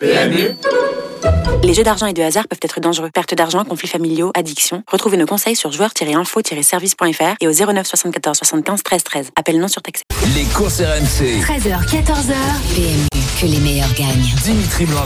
PMU les jeux d'argent et de hasard peuvent être dangereux. Perte d'argent, conflits familiaux, addiction. Retrouvez nos conseils sur joueurs-info-service.fr et au 09 74 75 13 13. Appel non surtaxé. Les courses RMC. 13h, 14h. PMU, que les meilleurs gagnent. Dimitri blanc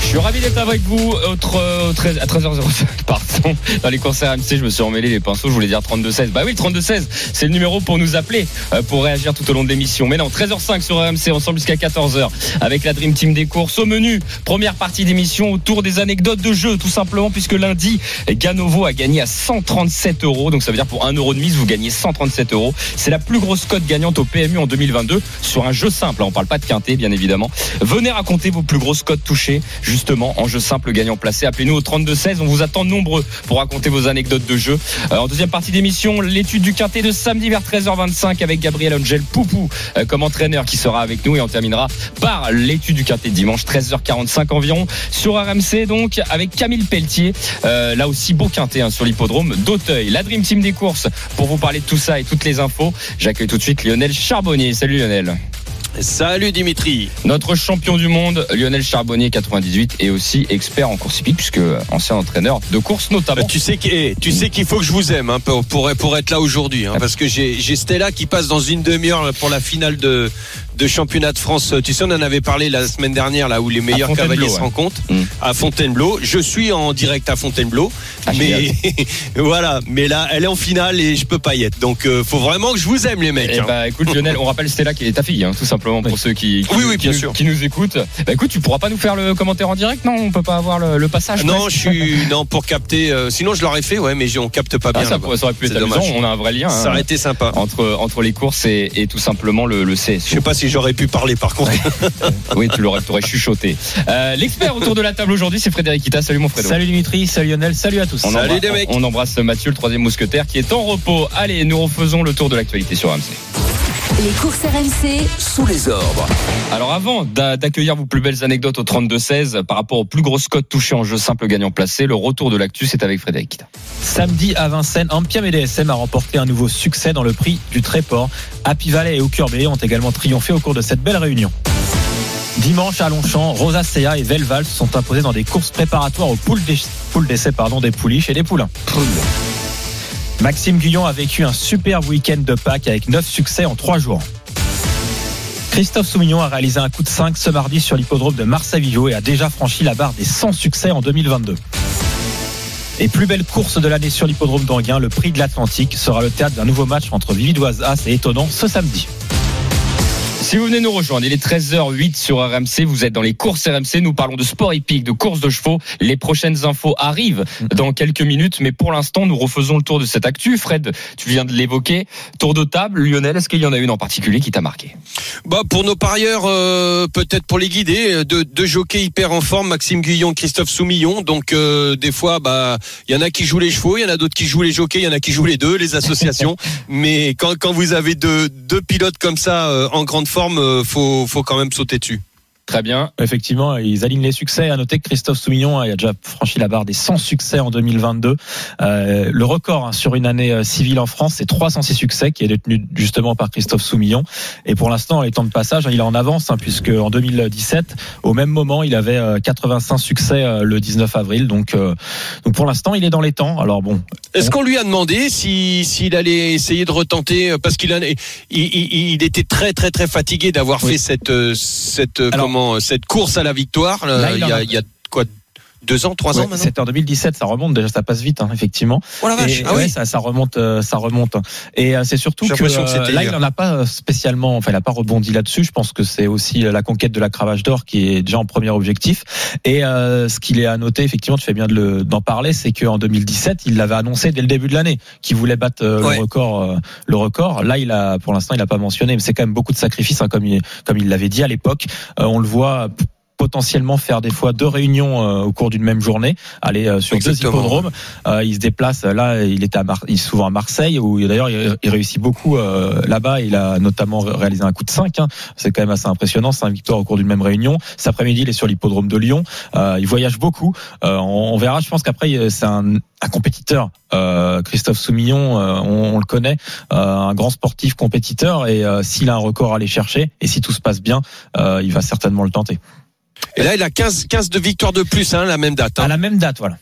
Je suis ravi d'être avec vous autre, euh, 13, à 13h05. Pardon. Dans les courses RMC, je me suis emmêlé les pinceaux. Je voulais dire 32-16. Bah oui, 32-16. C'est le numéro pour nous appeler, euh, pour réagir tout au long de l'émission. Mais non, 13h05 sur RMC, ensemble jusqu'à 14h avec la Dream Team des courses. Au menu, première partie d'émission autour des anecdotes de jeu, tout simplement, puisque lundi, Ganovo a gagné à 137 euros. Donc ça veut dire pour 1 euro de mise, vous gagnez 137 euros. C'est la plus grosse cote gagnante au PMU en 2022 sur un jeu simple. On parle pas de quintet, bien évidemment. Venez raconter vos plus grosses cotes touchées, justement, en jeu simple gagnant placé. Appelez-nous au 32-16. On vous attend nombreux pour raconter vos anecdotes de jeu. Euh, en deuxième partie d'émission, l'étude du quintet de samedi vers 13h25 avec Gabriel Angel Poupou euh, comme entraîneur qui sera avec nous et on terminera par l'étude du quintet dimanche 13h45 environ sur RMC donc avec Camille Pelletier. Euh, là aussi, beau quintet hein, sur l'hippodrome d'Auteuil. La Dream Team des courses pour vous parler de tout ça et toutes les infos. J'accueille tout de suite Lionel Charbonnier. Salut Lionel. Salut Dimitri. Notre champion du monde, Lionel Charbonnier, 98, et aussi expert en course hippique, puisque ancien entraîneur de course notamment. Tu sais eh, qu'il faut que je vous aime hein, pour, pour, être là aujourd'hui, hein, parce que j'ai Stella qui passe dans une demi-heure pour la finale de, de championnat de France. Tu sais, on en avait parlé la semaine dernière, là où les meilleurs cavaliers se rencontrent mm. à Fontainebleau. Je suis en direct à Fontainebleau, ah, mais voilà. Mais là, elle est en finale et je peux pas y être. Donc, euh, faut vraiment que je vous aime, les mecs. Eh hein. bah, écoute, Lionel, on rappelle Stella qui est ta fille, hein, tout simplement pour ceux qui, oui, oui, qui, bien sûr. qui nous écoutent. Bah, écoute, tu pourras pas nous faire le commentaire en direct, non? On peut pas avoir le, passage. Non, je suis non pour capter. Euh, sinon, je l'aurais fait, ouais, mais on capte pas ah, bien. ça, ça, aurait pu être amusant. On a un vrai lien. Ça aurait été sympa entre entre les courses et, et tout simplement le, le CS. Je sais pas si j'aurais pu parler par contre. oui, tu l'aurais, chuchoté. Euh, l'expert autour de la table aujourd'hui, c'est Frédéric Ita. Salut mon frère. Salut Dimitri, salut Lionel, salut à tous. On salut embrasse, mecs. On embrasse Mathieu, le troisième mousquetaire, qui est en repos. Allez, nous refaisons le tour de l'actualité sur AMC. Les courses RMC sous les ordres. Alors avant d'accueillir vos plus belles anecdotes au 32-16 par rapport aux plus grosses cotes touchées en jeu simple gagnant placé, le retour de l'actu c'est avec Frédéric. Samedi à Vincennes, Ampia DSM a remporté un nouveau succès dans le prix du Tréport. Happy Valley et Aucurbé ont également triomphé au cours de cette belle réunion. Dimanche à Longchamp, Rosa Sea et Velval se sont imposés dans des courses préparatoires aux poules d'essai des pouliches et des poulains. Maxime Guyon a vécu un superbe week-end de Pâques avec 9 succès en 3 jours. Christophe Soumillon a réalisé un coup de 5 ce mardi sur l'hippodrome de Marseille-Villot et a déjà franchi la barre des 100 succès en 2022. Et plus belle course de l'année sur l'hippodrome d'Anguin, le prix de l'Atlantique sera le théâtre d'un nouveau match entre Vividoise As et Étonnant ce samedi. Si vous venez nous rejoindre, il est 13h08 sur RMC, vous êtes dans les courses RMC, nous parlons de sport hippique, de courses de chevaux. Les prochaines infos arrivent dans quelques minutes, mais pour l'instant, nous refaisons le tour de cette actu. Fred, tu viens de l'évoquer. Tour de table, Lionel, est-ce qu'il y en a une en particulier qui t'a marqué? Bah pour nos parieurs, euh, peut-être pour les guider, deux, deux jockeys hyper en forme, Maxime Guyon, Christophe Soumillon. Donc euh, des fois, bah il y en a qui jouent les chevaux, il y en a d'autres qui jouent les jockeys, il y en a qui jouent les deux, les associations. mais quand, quand vous avez deux, deux pilotes comme ça euh, en grande forme, euh, faut, faut quand même sauter dessus. Très bien. Effectivement, ils alignent les succès. À noter que Christophe Soumillon a déjà franchi la barre des 100 succès en 2022. Euh, le record hein, sur une année euh, civile en France, c'est 306 succès qui est détenu justement par Christophe Soumillon. Et pour l'instant, les temps de passage, il est en avance hein, puisque en 2017, au même moment, il avait 85 succès le 19 avril. Donc, donc pour l'instant, il est dans les temps. Alors bon. Est-ce qu'on lui a demandé s'il si, allait essayer de retenter parce qu'il il, il, il, était très très très fatigué d'avoir fait cette cette cette course à la victoire. il, y a, il y a quoi deux ans, trois ans maintenant. C'était en 2017, ça remonte déjà, ça passe vite, hein, effectivement. Oh la vache, ah oui. ça, ça, remonte, euh, ça remonte. Et euh, c'est surtout que, euh, là, il n'en a pas spécialement, enfin, il n'a pas rebondi là-dessus. Je pense que c'est aussi la conquête de la cravache d'or qui est déjà en premier objectif. Et euh, ce qu'il est à noter, effectivement, tu fais bien d'en parler, c'est qu'en 2017, il l'avait annoncé dès le début de l'année qu'il voulait battre le record. le record. Là, il a, pour l'instant, il n'a pas mentionné, mais c'est quand même beaucoup de sacrifices, hein, comme il, comme il l'avait dit à l'époque. on le voit potentiellement faire des fois deux réunions euh, au cours d'une même journée, aller euh, sur deux hippodromes. Euh, il se déplace là, il est à il est souvent à Marseille où d'ailleurs il, réussit beaucoup là-bas. Il a notamment réalisé un coup de 5 hein. C'est quand même assez impressionnant, c'est un victoire au cours d'une même réunion. Cet après-midi, il est sur l'hippodrome de Lyon. il voyage beaucoup. On, verra. Je pense qu'après c'est un, un, compétiteur. Christophe Soumillon, on, on, le connaît, un grand sportif compétiteur. Et s'il a un record à aller chercher et si tout se passe bien, il va certainement le tenter. Et là, il a 15, 15 de victoires de plus, hein, la même date. Hein. À la même date, voilà.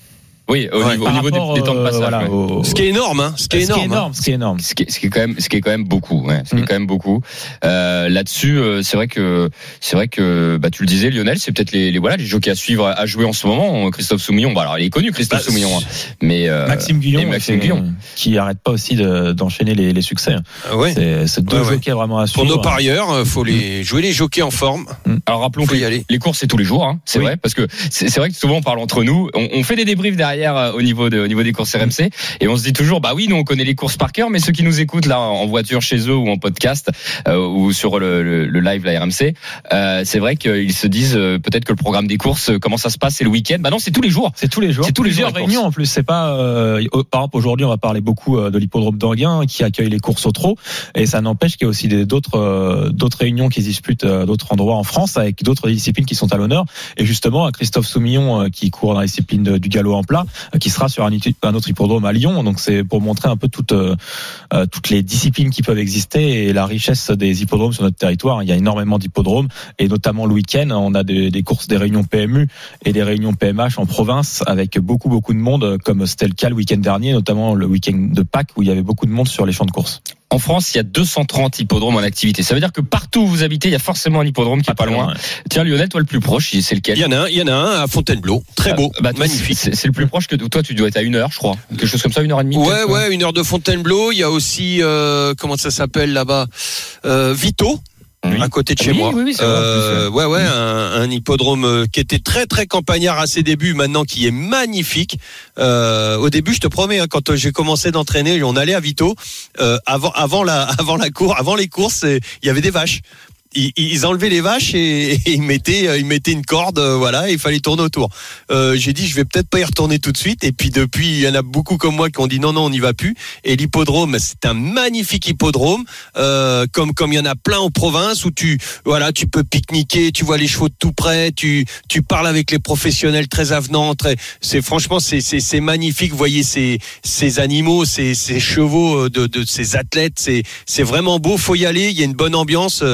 Oui, au Ouais. niveau, au Par niveau rapport, des, des temps de euh, passage. voilà, ouais. au- Ce qui est énorme, hein. Ce qui est ce qui est énorme. hein. ce qui est énorme. Ce qui, est, ce qui est quand même, ce qui est quand même beaucoup, ouais, ce qui est Mm. quand même beaucoup. Euh, Là-dessus, euh, c'est vrai que, c'est vrai que, bah, tu le disais, Lionel, c'est peut-être les, les voilà, les à suivre, à jouer en ce moment. Christophe Soumillon, bah alors, il est connu, Christophe Bah, Soumillon, hein. mais euh, Maxime et Guillon, Maxime Guillon. qui arrête pas aussi de- d'enchaîner les, les succès. Ah ouais. C'est deux jockeys vraiment à Pour suivre. nos parieurs, euh, faut les jouer les jockeys en forme. Alors rappelons Faut que y aller. les courses c'est tous les jours, hein, c'est Oui. vrai, parce que c'est c'est vrai que souvent on parle entre nous, on, on fait des débriefs derrière euh, au niveau de, au niveau des courses RMC et on se dit toujours bah oui nous on connaît les courses par cœur, mais ceux qui nous écoutent là en voiture chez eux ou en podcast euh, ou sur le, le- le live la RMC, euh, c'est vrai qu'ils se disent euh, peut-être que le programme des courses euh, comment ça se passe c'est le week-end, bah non c'est tous les jours. C'est tous les jours. C'est tous les jours, réunions en plus. C'est pas. euh, par exemple, aujourd'hui, on va parler beaucoup de l'hippodrome d'Anguin qui accueille les courses au trot, et ça n'empêche qu'il y a aussi d'autres euh, d'autres réunions qui se disputent d'autres endroits en France avec d'autres disciplines qui sont à l'honneur. Et justement, à Christophe Soumillon qui court dans la discipline de- du galop en plat, euh, qui sera sur un, autre hippodrome à Lyon. Donc c'est pour montrer un peu toutes euh, euh, toutes les disciplines qui peuvent exister et la richesse des hippodromes sur notre territoire. Il y a énormément d'hippodromes et notamment le week-end, on a des, des courses, des réunions PMU et des réunions PMH en province avec beaucoup beaucoup de monde, comme c'était le cas le week-end dernier, notamment le week-end de Pâques où il y avait beaucoup de monde sur les champs de course. En France il y a 230 hippodromes en activité, ça veut dire que partout où vous habitez il y a forcément un hippodrome qui est pas loin. Tiens Lionel toi le plus proche c'est lequel Il y en a un, il y en a un à Fontainebleau. Très beau. Ah, bah, toi, magnifique. C'est le plus proche que toi, tu dois être à une heure, je crois. Quelque chose comme ça, une heure et demie. Ouais, ouais, une heure de Fontainebleau. Il y a aussi, euh, comment ça s'appelle là-bas? Euh, Vito, Oui. à côté de chez Oui, moi. oui, Euh, ouais, ouais, un, un hippodrome euh, qui était très, très campagnard à ses débuts, maintenant qui est magnifique. Euh, au début, je te promets, hein, quand euh, j'ai commencé d'entraîner, on allait à Vito. euh, avant, avant la, avant la cour, avant les courses, il y avait des vaches. Ils, ils enlevaient les vaches et, et ils mettaient, euh, ils mettaient une corde, euh, voilà, et il fallait tourner autour. Euh, j'ai dit, je vais peut-être pas y retourner tout de suite. Et puis depuis, il y en a beaucoup comme moi qui ont dit non, non, on n'y va plus. Et l'hippodrome, c'est un magnifique hippodrome, euh, comme comme il y en a plein en province où tu, voilà, tu peux pique-niquer, tu vois les chevaux de tout près, tu tu parles avec les professionnels très avenants, très, c'est franchement c'est c'est magnifique. Vous voyez ces ces animaux, ces ces chevaux euh, de de ces athlètes, c'est c'est vraiment beau. Faut y aller. Il y a une bonne ambiance.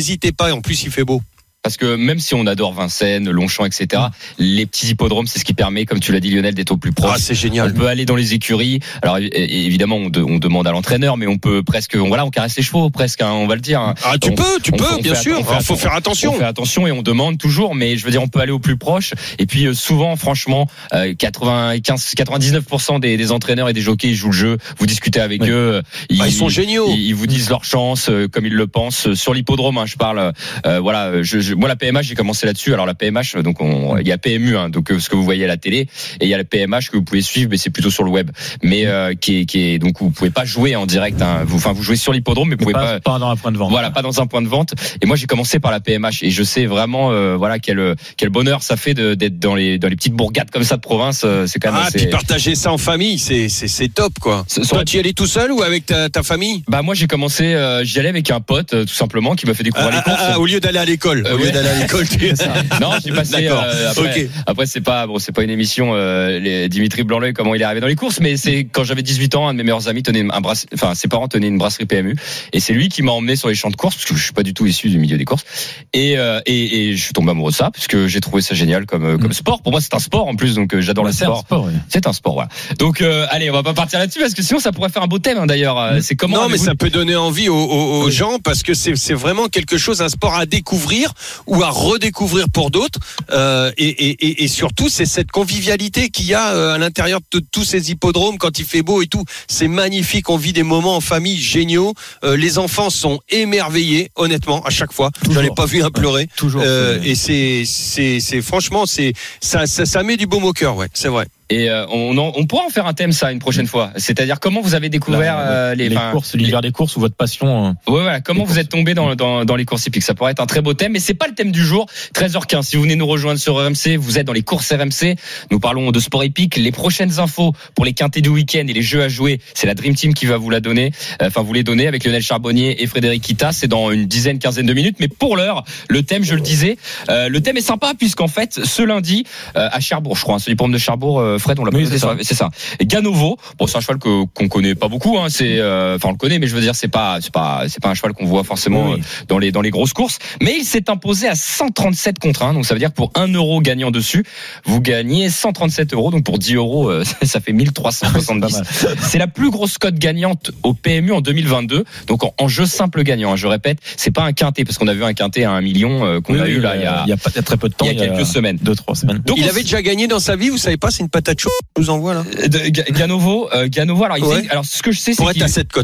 N'hésitez pas. En plus, il fait beau. Parce que même si on adore Vincennes, Longchamp, etc., les petits hippodromes, c'est ce qui permet, comme tu l'as dit Lionel, d'être au plus Ah, proche. c'est on génial. peut aller dans les écuries. Alors évidemment, on, de- on demande à l'entraîneur, mais on peut presque, on, voilà, on caresse les chevaux, presque, hein, on va le dire. hein. Ah, tu On- peux, tu on peux, on bien sûr. on fait Alors, faut faire attention. On fait attention et on demande toujours, mais je veux dire, on peut aller au plus proche. Et puis euh, souvent, franchement, euh, 95, 99% des, des entraîneurs et des jockeys ils jouent le jeu. Vous discutez avec eux, Bah, ils sont géniaux. Ils, ils vous disent leur chance euh, comme ils le pensent euh, sur l'hippodrome. hein, je parle. euh, voilà, je, je- moi la PMH j'ai commencé là-dessus. Alors la PMH, donc on- il y a PMU, hein, donc euh, ce que vous voyez à la télé, et il y a la PMH que vous pouvez suivre, mais c'est plutôt sur le web. Mais euh, qui est, qui est donc vous pouvez pas jouer en direct. Hein, vous, enfin vous jouez sur l'hippodrome, mais vous pouvez pas, pas pas dans un point de vente. voilà, pas dans un point de vente. Et moi, j'ai commencé par la PMH et je sais vraiment, euh, voilà, quel quel bonheur ça fait d'être dans les dans les petites bourgades comme ça de province. euh, C'est quand même Ah, assez. puis partager ça en famille, c'est c'est c'est top quoi. Toi, tu y allais tout seul ou avec ta, ta famille? Bah moi, j'ai commencé, euh, j'y allais avec un pote, euh, tout simplement, qui m'a fait découvrir Ah, les courses. ah, ah, Au lieu d'aller à l'école, Euh, lieu d'aller à l'école, tu Non, j'ai passé. Euh, après, Ok. après, c'est pas bon, c'est pas une émission. Euh, les, Dimitri Blanc-L'œil, comment il est arrivé dans les courses, mais c'est quand j'avais 18 ans, un de mes meilleurs amis tenait un brasse, enfin ses parents tenaient une brasserie PMU, et c'est lui qui m'a emmené sur les champs de course parce que je suis pas du tout issu du milieu des courses, et euh, et, et je suis tombé amoureux de ça parce que j'ai trouvé ça génial comme euh, comme Mm. sport. Pour moi, c'est un sport en plus, donc euh, j'adore le C'est un sport. C'est un sport, voilà. Donc euh, allez, on va pas partir là-dessus parce que sinon ça pourrait faire un beau thème hein, d'ailleurs. Euh, C'est comment non, mais ça peut donner envie aux, aux- aux gens parce que c'est c'est vraiment quelque chose, un sport à découvrir ou à redécouvrir pour d'autres. Euh, et, et, et, surtout, c'est cette convivialité qu'il y a euh, à l'intérieur de tous ces hippodromes quand il fait beau et tout. C'est magnifique. On vit des moments en famille géniaux. Euh, les enfants sont émerveillés, honnêtement, à chaque fois. J'en ai pas vu un pleurer. Toujours. Euh, et c'est, c'est, c'est franchement, c'est ça, ça, ça met du baume au cœur, ouais, c'est vrai. Et euh, on, en- on pourra en faire un thème ça une prochaine fois. C'est-à-dire comment vous avez découvert la- euh, les, les enfin, courses, l'univers des courses ou votre passion. euh, Ouais, voilà. Comment vous êtes tombé dans, dans, dans les courses hippiques? Ça pourrait être un très beau thème, mais c'est pas le thème du jour. 13h15. Si vous venez nous rejoindre sur RMC, vous êtes dans les courses RMC. Nous parlons de sport hippique. Les prochaines infos pour les quintés du week-end et les jeux à jouer, c'est la Dream Team qui va vous la donner. Euh, Enfin, vous les donner avec Lionel Charbonnier et Frédéric Kita. C'est dans une dizaine, quinzaine de minutes. Mais pour l'heure, le thème, je le disais, euh, le thème est sympa puisqu'en fait, ce lundi euh, à Cherbourg, je crois, hein, l'hippodrome de Cherbourg, Fred, on l'a Oui, c'est c'est ça. Et Ganovo, bon, c'est un cheval que qu'on connaît pas beaucoup. Hein, c'est, euh, enfin, on le connaît, mais je veux dire, c'est pas, c'est pas, c'est pas un cheval qu'on voit forcément Oui, euh, dans les dans les grosses courses. Mais il s'est imposé à 137 contre 1, donc ça veut dire que pour 1 euro gagnant dessus, vous gagnez 137 euros. Donc pour 10 euros, euh, ça fait 1370. mal. C'est la plus grosse cote gagnante au PMU en 2022. Donc en, en jeu simple gagnant. hein, je répète, c'est pas un quintet parce qu'on a vu un quintet à 1 million euh, qu'on Oui, a oui, eu là il y a, il y a y a très peu de temps. il y a quelques semaines. Deux, trois semaines. Donc Il on avait déjà gagné dans sa vie, vous savez pas, c'est une patate vous envoie là. Euh, Ganovo, euh, Ganovo. Alors, il Ouais. faisait- alors ce que je sais,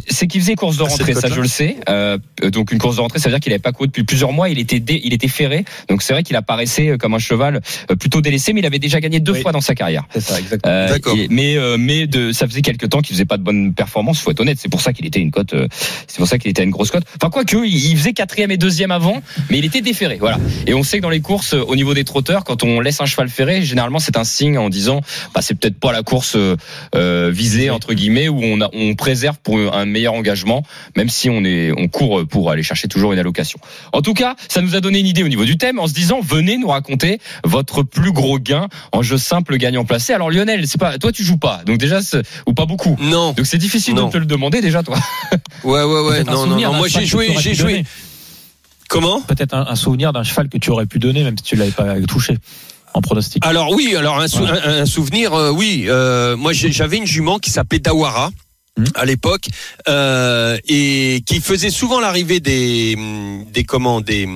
c'est qu'il faisait course de rentrée, ça je le sais. Euh, donc une course de rentrée, ça veut dire qu'il n'avait pas couru depuis plusieurs mois. Il était dé- il était ferré. Donc c'est vrai qu'il apparaissait euh, comme un cheval euh, plutôt délaissé, mais il avait déjà gagné deux Oui. fois dans sa carrière. C'est ça, exactement. Euh, D'accord. mais euh, mais de, ça faisait quelques temps qu'il faisait pas de bonnes performances. Faut être honnête. C'est pour ça qu'il était une cote. euh, c'est pour ça qu'il était une grosse cote. Enfin quoi que, il, faisait quatrième et deuxième avant, mais il était déféré. Voilà. Et on sait que dans les courses, au niveau des trotteurs, quand on laisse un cheval ferré, généralement c'est un signe en disant, bah c'est peut-être pas la course euh, euh, visée entre guillemets où on a, on préserve pour un meilleur engagement, même si on est on court pour aller chercher toujours une allocation. En tout cas, ça nous a donné une idée au niveau du thème en se disant venez nous raconter votre plus gros gain en jeu simple gagnant placé. Alors Lionel, c'est pas toi tu joues pas. Donc déjà c'est- ou pas beaucoup. Non. Donc c'est difficile Non. de te le demander déjà toi. Ouais, ouais, ouais. Non, non, non. Moi, j'ai joué, j'ai joué. Comment? Peut-être un, un souvenir d'un cheval que tu aurais pu donner, même si tu l'avais pas touché en pronostic. Alors oui, alors un, sou- un- un souvenir, euh, oui. Euh, moi, j'avais une jument qui s'appelait Dawara. Mhm. à l'époque euh, et qui faisait souvent l'arrivée des des comment des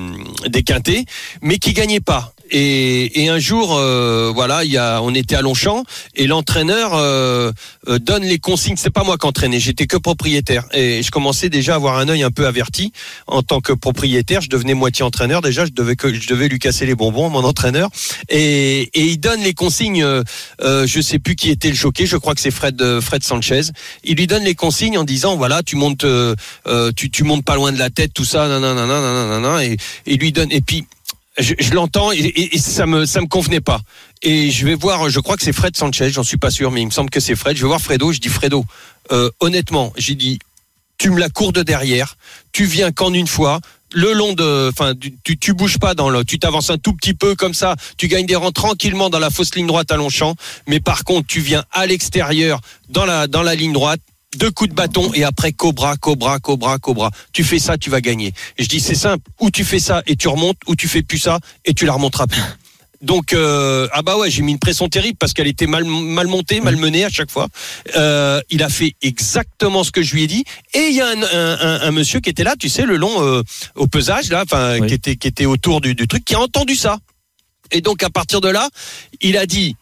des quintés mais qui gagnait pas et, et un jour euh, voilà il y a on était à Longchamp et l'entraîneur euh, euh, donne les consignes. C'est pas moi qui entraînais j'étais que propriétaire. Et je commençais déjà à avoir un œil un peu averti. En tant que propriétaire je devenais moitié entraîneur. Déjà je devais que je devais lui casser les bonbons mon entraîneur. Et, et il donne les consignes euh, euh, je sais plus qui était le jockey je crois que c'est Fred euh, Fred Sanchez. Il lui donne les consignes en disant voilà tu montes tu tu montes pas loin de la tête tout ça nanana, nanana, nanana, et et lui donne et puis je, l'entends et, ça me ça me convenait pas. Et je vais voir je crois que c'est Fred Sanchez j'en suis pas sûr mais il me semble que c'est Fred. Je vais voir Fredo je dis Fredo. Euh, honnêtement j'ai dit tu me la cours de derrière tu viens qu'en une fois le long de, enfin, tu, tu, tu bouges pas dans le, tu t'avances un tout petit peu comme ça, tu gagnes des rangs tranquillement dans la fausse ligne droite à Longchamp, mais par contre, tu viens à l'extérieur dans la, dans la ligne droite, deux coups de bâton et après cobra, cobra, cobra, cobra. Tu fais ça, tu vas gagner. Et je dis c'est simple, ou tu fais ça et tu remontes, ou tu fais plus ça et tu la remonteras plus. Donc euh, ah bah ouais j'ai mis une pression terrible parce qu'elle était mal mal montée mal menée à chaque fois. Euh, il a fait exactement ce que je lui ai dit et il y a un, un, un- un monsieur qui était là tu sais le long euh, au pesage là enfin Oui. qui était qui était autour du, du truc qui a entendu ça et donc à partir de là il a dit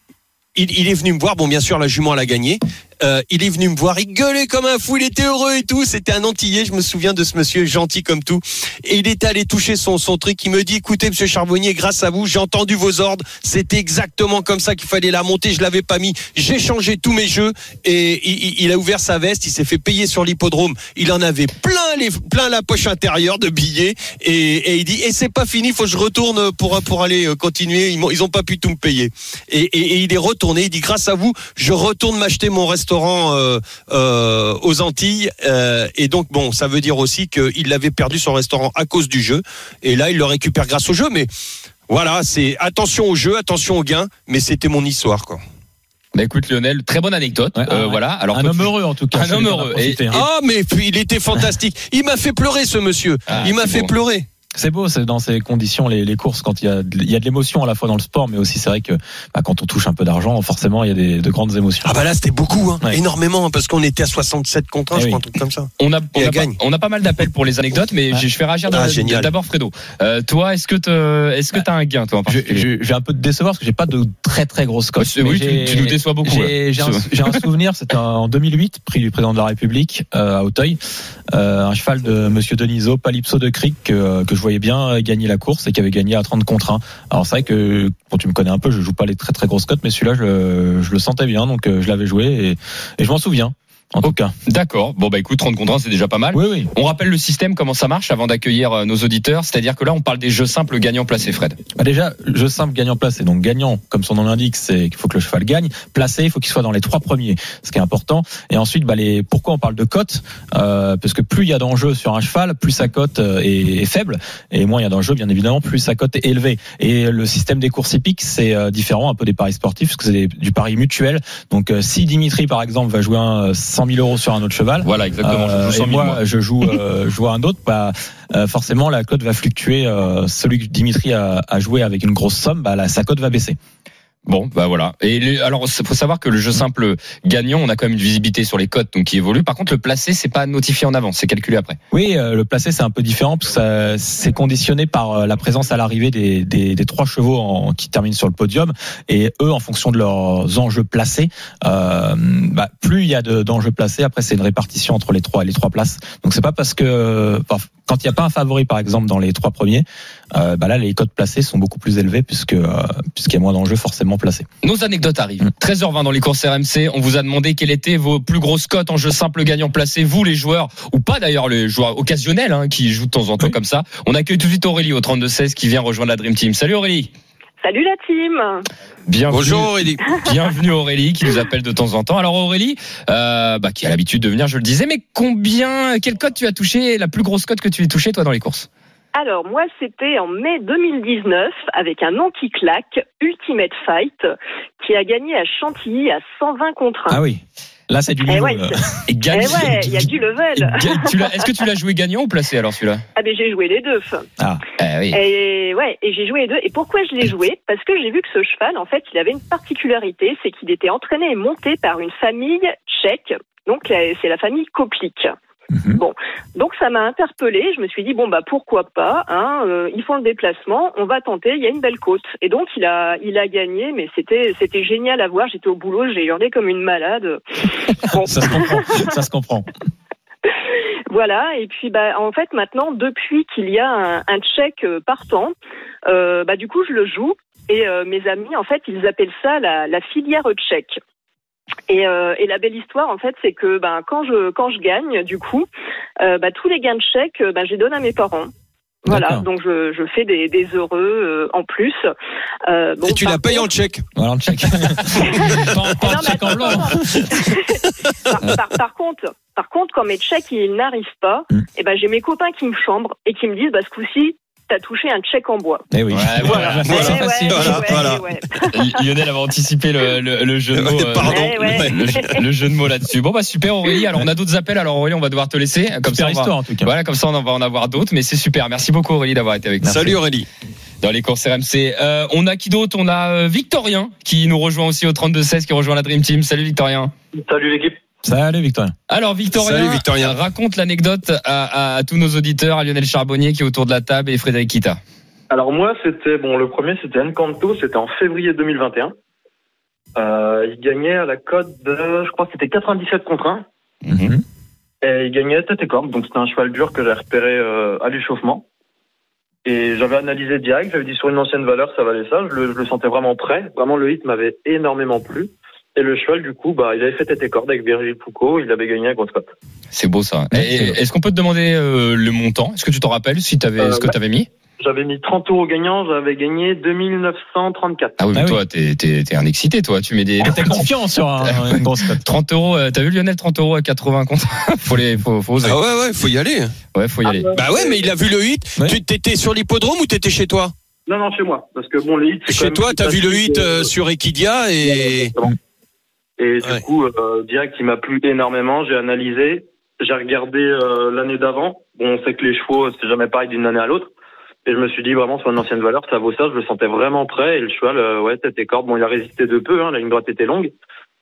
il, il est venu me voir bon bien sûr la jument elle a gagné Euh, il est venu me voir, il gueulait comme un fou, il était heureux et tout. C'était un Antillais, je me souviens de ce monsieur gentil comme tout. Et il était allé toucher son, son truc. Il me dit, écoutez, monsieur Charbonnier, grâce à vous, j'ai entendu vos ordres. C'était exactement comme ça qu'il fallait la monter. Je l'avais pas mis. J'ai changé tous mes jeux et il, il- a ouvert sa veste. Il s'est fait payer sur l'hippodrome. Il en avait plein les, plein la poche intérieure de billets. Et, et il dit, et c'est pas fini, faut que je retourne pour, pour aller euh, continuer. Ils, ils ont pas pu tout me payer. Et, et- et il est retourné. Il dit, grâce à vous, je retourne m'acheter mon restaurant euh, euh, aux Antilles. Euh, et donc, bon, ça veut dire aussi qu'il avait perdu son restaurant à cause du jeu. Et là, il le récupère grâce au jeu. Mais voilà, c'est attention au jeu, attention au gain. Mais c'était mon histoire, quoi. Bah écoute Lionel, très bonne anecdote. Ouais, Euh, ouais. voilà. Alors un homme tu- heureux en tout cas. Un homme heureux. hein. Ah, mais puis il était fantastique. Il m'a fait pleurer, ce monsieur. Ah, il m'a fait pleurer. C'est beau, c'est dans ces conditions les, les courses quand il y a il y a de l'émotion à la fois dans le sport, mais aussi c'est vrai que bah, quand on touche un peu d'argent, forcément il y a des, de grandes émotions. Ah bah là c'était beaucoup, hein. Ouais. énormément, hein, parce qu'on était à 67 contre 1, Eh je oui. crois, un truc comme ça. On a, on, a pas, gagne. on a pas mal d'appels pour les anecdotes, mais Ah. je fais réagir Ah, d'abord Fredo. Euh, toi, est-ce que te, est-ce que t'as un gain toi en Je, particulier je- je vais un peu te décevoir parce que j'ai pas de très très grosses cotes. Ouais, c'est- oui, mais tu- tu nous déçois beaucoup, J'ai ouais. un, souvenir, c'était en 2008, prix du président de la République euh, à Auteuil, euh, un cheval de Monsieur Denisot, Palypso de Cric, que, que je voyais bien euh, gagner la course et qui avait gagné à 30 contre 1. Alors c'est vrai que bon, tu me connais un peu, je joue pas les très très grosses cotes, mais celui-là je, le- je le sentais bien, donc euh, je l'avais joué et je m'en souviens. En tout cas. D'accord. Bon bah écoute, 30 contre 1, c'est déjà pas mal. Oui, oui. On rappelle le système, comment ça marche avant d'accueillir euh, nos auditeurs? C'est-à-dire que là, on parle des jeux simples gagnants placés, Fred. Bah déjà, jeu simple gagnant placé. Donc gagnant, comme son nom l'indique, c'est qu'il faut que le cheval gagne. Placé, il faut qu'il soit dans les trois premiers, ce qui est important. Et ensuite, bah, les, pourquoi on parle de cote? Euh, Parce que plus il y a d'enjeux sur un cheval, plus sa cote euh, est, est, faible, et moins il y a d'enjeux, bien évidemment, plus sa cote est élevée. Et le système des courses hippiques, c'est euh, différent un peu des paris sportifs, parce que c'est du pari mutuel. Donc si Dimitri, par exemple, va jouer un 100 000 euros sur un autre cheval. Voilà, exactement. Euh, je joue 100 000 et moi, moi. je joue, euh, je joue un autre. Bah, euh, forcément, la cote va fluctuer. Euh, celui que Dimitri a, a joué avec une grosse somme, bah, la, sa cote va baisser. Bon, bah voilà. Et les- alors, faut savoir que le jeu simple gagnant, on a quand même une visibilité sur les cotes, donc qui évolue. Par contre, le placé, c'est pas notifié en avance, c'est calculé après. Oui, euh, le placé c'est un peu différent parce que c'est conditionné par euh, la présence à l'arrivée des, des, des trois chevaux en- qui terminent sur le podium et eux en fonction de leurs enjeux placés, euh, bah, plus il y a de- d'enjeux placés, après c'est une répartition entre les trois les trois places. Donc c'est pas parce que quand il n'y a pas un favori par exemple dans les trois premiers, euh, bah là les cotes placées sont beaucoup plus élevées puisque euh, puisqu'il y a moins d'enjeux forcément placés. Nos anecdotes arrivent. 13h20 dans les courses RMC. On vous a demandé quelles étaient vos plus grosses cotes en jeu simple gagnant placé, vous les joueurs, ou pas d'ailleurs les joueurs occasionnels hein, qui jouent de temps en temps Oui. comme ça. On accueille tout de suite Aurélie au 32-16 qui vient rejoindre la Dream Team. Salut Aurélie. Salut la team Bienvenue. Bonjour Aurélie. Bienvenue Aurélie qui nous appelle de temps en temps. Alors Aurélie, euh, bah, qui a l'habitude de venir, je le disais, mais combien, quelle cote tu as touché, la plus grosse cote que tu aies touchée toi dans les courses? Alors moi c'était en mai 2019 avec un nom qui claque, Ultimate Fight, qui a gagné à Chantilly à 120 contre 1. Ah oui, là c'est du Eh niveau. ouais, c'est- Et eh gagne- ouais, il y a du level. Est-ce que tu l'as joué gagnant ou placé alors celui-là? Ah mais j'ai joué les deux. Eh oui. Et ouais, et j'ai joué les deux. Et pourquoi je l'ai joué? Parce que j'ai vu que ce cheval, en fait, il avait une particularité, c'est qu'il était entraîné et monté par une famille tchèque. Donc c'est la famille Koplik. Mhm. Donc ça m'a interpellée. Je me suis dit bon bah pourquoi pas. Hein, euh, ils font le déplacement, on va tenter. Il y a une belle côte. Et donc il a il a gagné, mais c'était c'était génial à voir. J'étais au boulot, j'ai hurlé comme une malade. Bon, Ça se comprend. ça se comprend. voilà. Et puis bah en fait maintenant depuis qu'il y a un, un Tchèque euh, partant, euh, bah du coup je le joue. Et euh, mes amis en fait ils appellent ça la, la filière tchèque. Et, euh, et la belle histoire, en fait, c'est que ben, quand je quand je gagne, du coup, euh, bah, tous les gains de chèque, euh, ben, je les donne à mes parents. Voilà, donc je, je fais des, des heureux euh, en plus. Euh, bon, Et tu la payes en contre-. Voilà, Non, mais chèque en attends, blanc. attends. par, par- par contre, par contre, quand mes chèques ils n'arrivent pas, Mm. et ben j'ai mes copains qui me chambrent et qui me disent, bah ce coup-ci, t'as touché un chèque en bois. Eh oui. Ouais, voilà. Voilà. Facile. ouais, Voilà, ouais, voilà. ouais. Lionel avait anticipé le, le, le jeu de mots. euh, Pardon. Le, le jeu de mots là-dessus. Bon bah super Aurélie. Alors on a d'autres appels. Alors Aurélie, on va devoir te laisser. Comme ça, Super on va- histoire en tout cas. Voilà, comme ça on en va en avoir d'autres. Mais c'est super. Merci beaucoup Aurélie d'avoir été avec nous. Salut Aurélie. Dans les courses RMC. Euh, on a qui d'autre? On a euh, Victorien qui nous rejoint aussi au 32-16, qui rejoint la Dream Team. Salut Victorien. Salut l'équipe. Salut Victorien. Alors Victorien, Salut, Victorien. raconte l'anecdote à, à- à tous nos auditeurs, à Lionel Charbonnier qui est autour de la table et Frédéric Kita. Alors moi, c'était bon. Le premier, c'était Encanto. C'était en février 2021. Euh, il gagnait à la cote de, je crois que c'était 97 contre 1. Mhm. Et il gagnait tête et corde. Donc c'était un cheval dur que j'ai repéré euh, à l'échauffement. Et j'avais analysé direct. J'avais dit sur une ancienne valeur, ça valait ça. Je le, je le sentais vraiment prêt. Vraiment, le hit m'avait énormément plu. Et le cheval, du coup, bah, il avait fait tête et corde avec Virgile Poucault. Il avait gagné grosse cote. C'est beau ça. Est-ce qu'on peut te demander euh, le montant? Est-ce que tu t'en rappelles si avais, Euh, ce que ouais. tu avais mis? J'avais mis 30 euros gagnant. J'avais gagné 2934. Ah oui, mais Ah oui. toi, t'es, t'es, t'es un excité, toi. Tu mets des T'es confiant sur un- une grosse cote. 30 euros. euh, T'as vu Lionel? 30 euros à 80 comptes Faut les, faut, faut oser. Ah ouais ouais, faut y aller. Ouais, faut y aller. Bah ouais, mais il a vu le hit. Ouais. Tu t'étais sur l'hippodrome ou t'étais chez toi? Non, non, chez moi. Parce que bon, les hits. Chez toi, t'as vu le hit euh, sur Equidia et Exactement. Et du Ouais. coup, euh, direct, il m'a plu énormément. J'ai analysé, j'ai regardé euh, l'année d'avant. Bon, on sait que les chevaux, c'est jamais pareil d'une année à l'autre. Et je me suis dit vraiment sur une ancienne valeur, ça vaut ça. Je le sentais vraiment prêt. Et le cheval, euh, ouais, tête et corde. Bon, il a résisté de peu. Hein, la ligne droite était longue.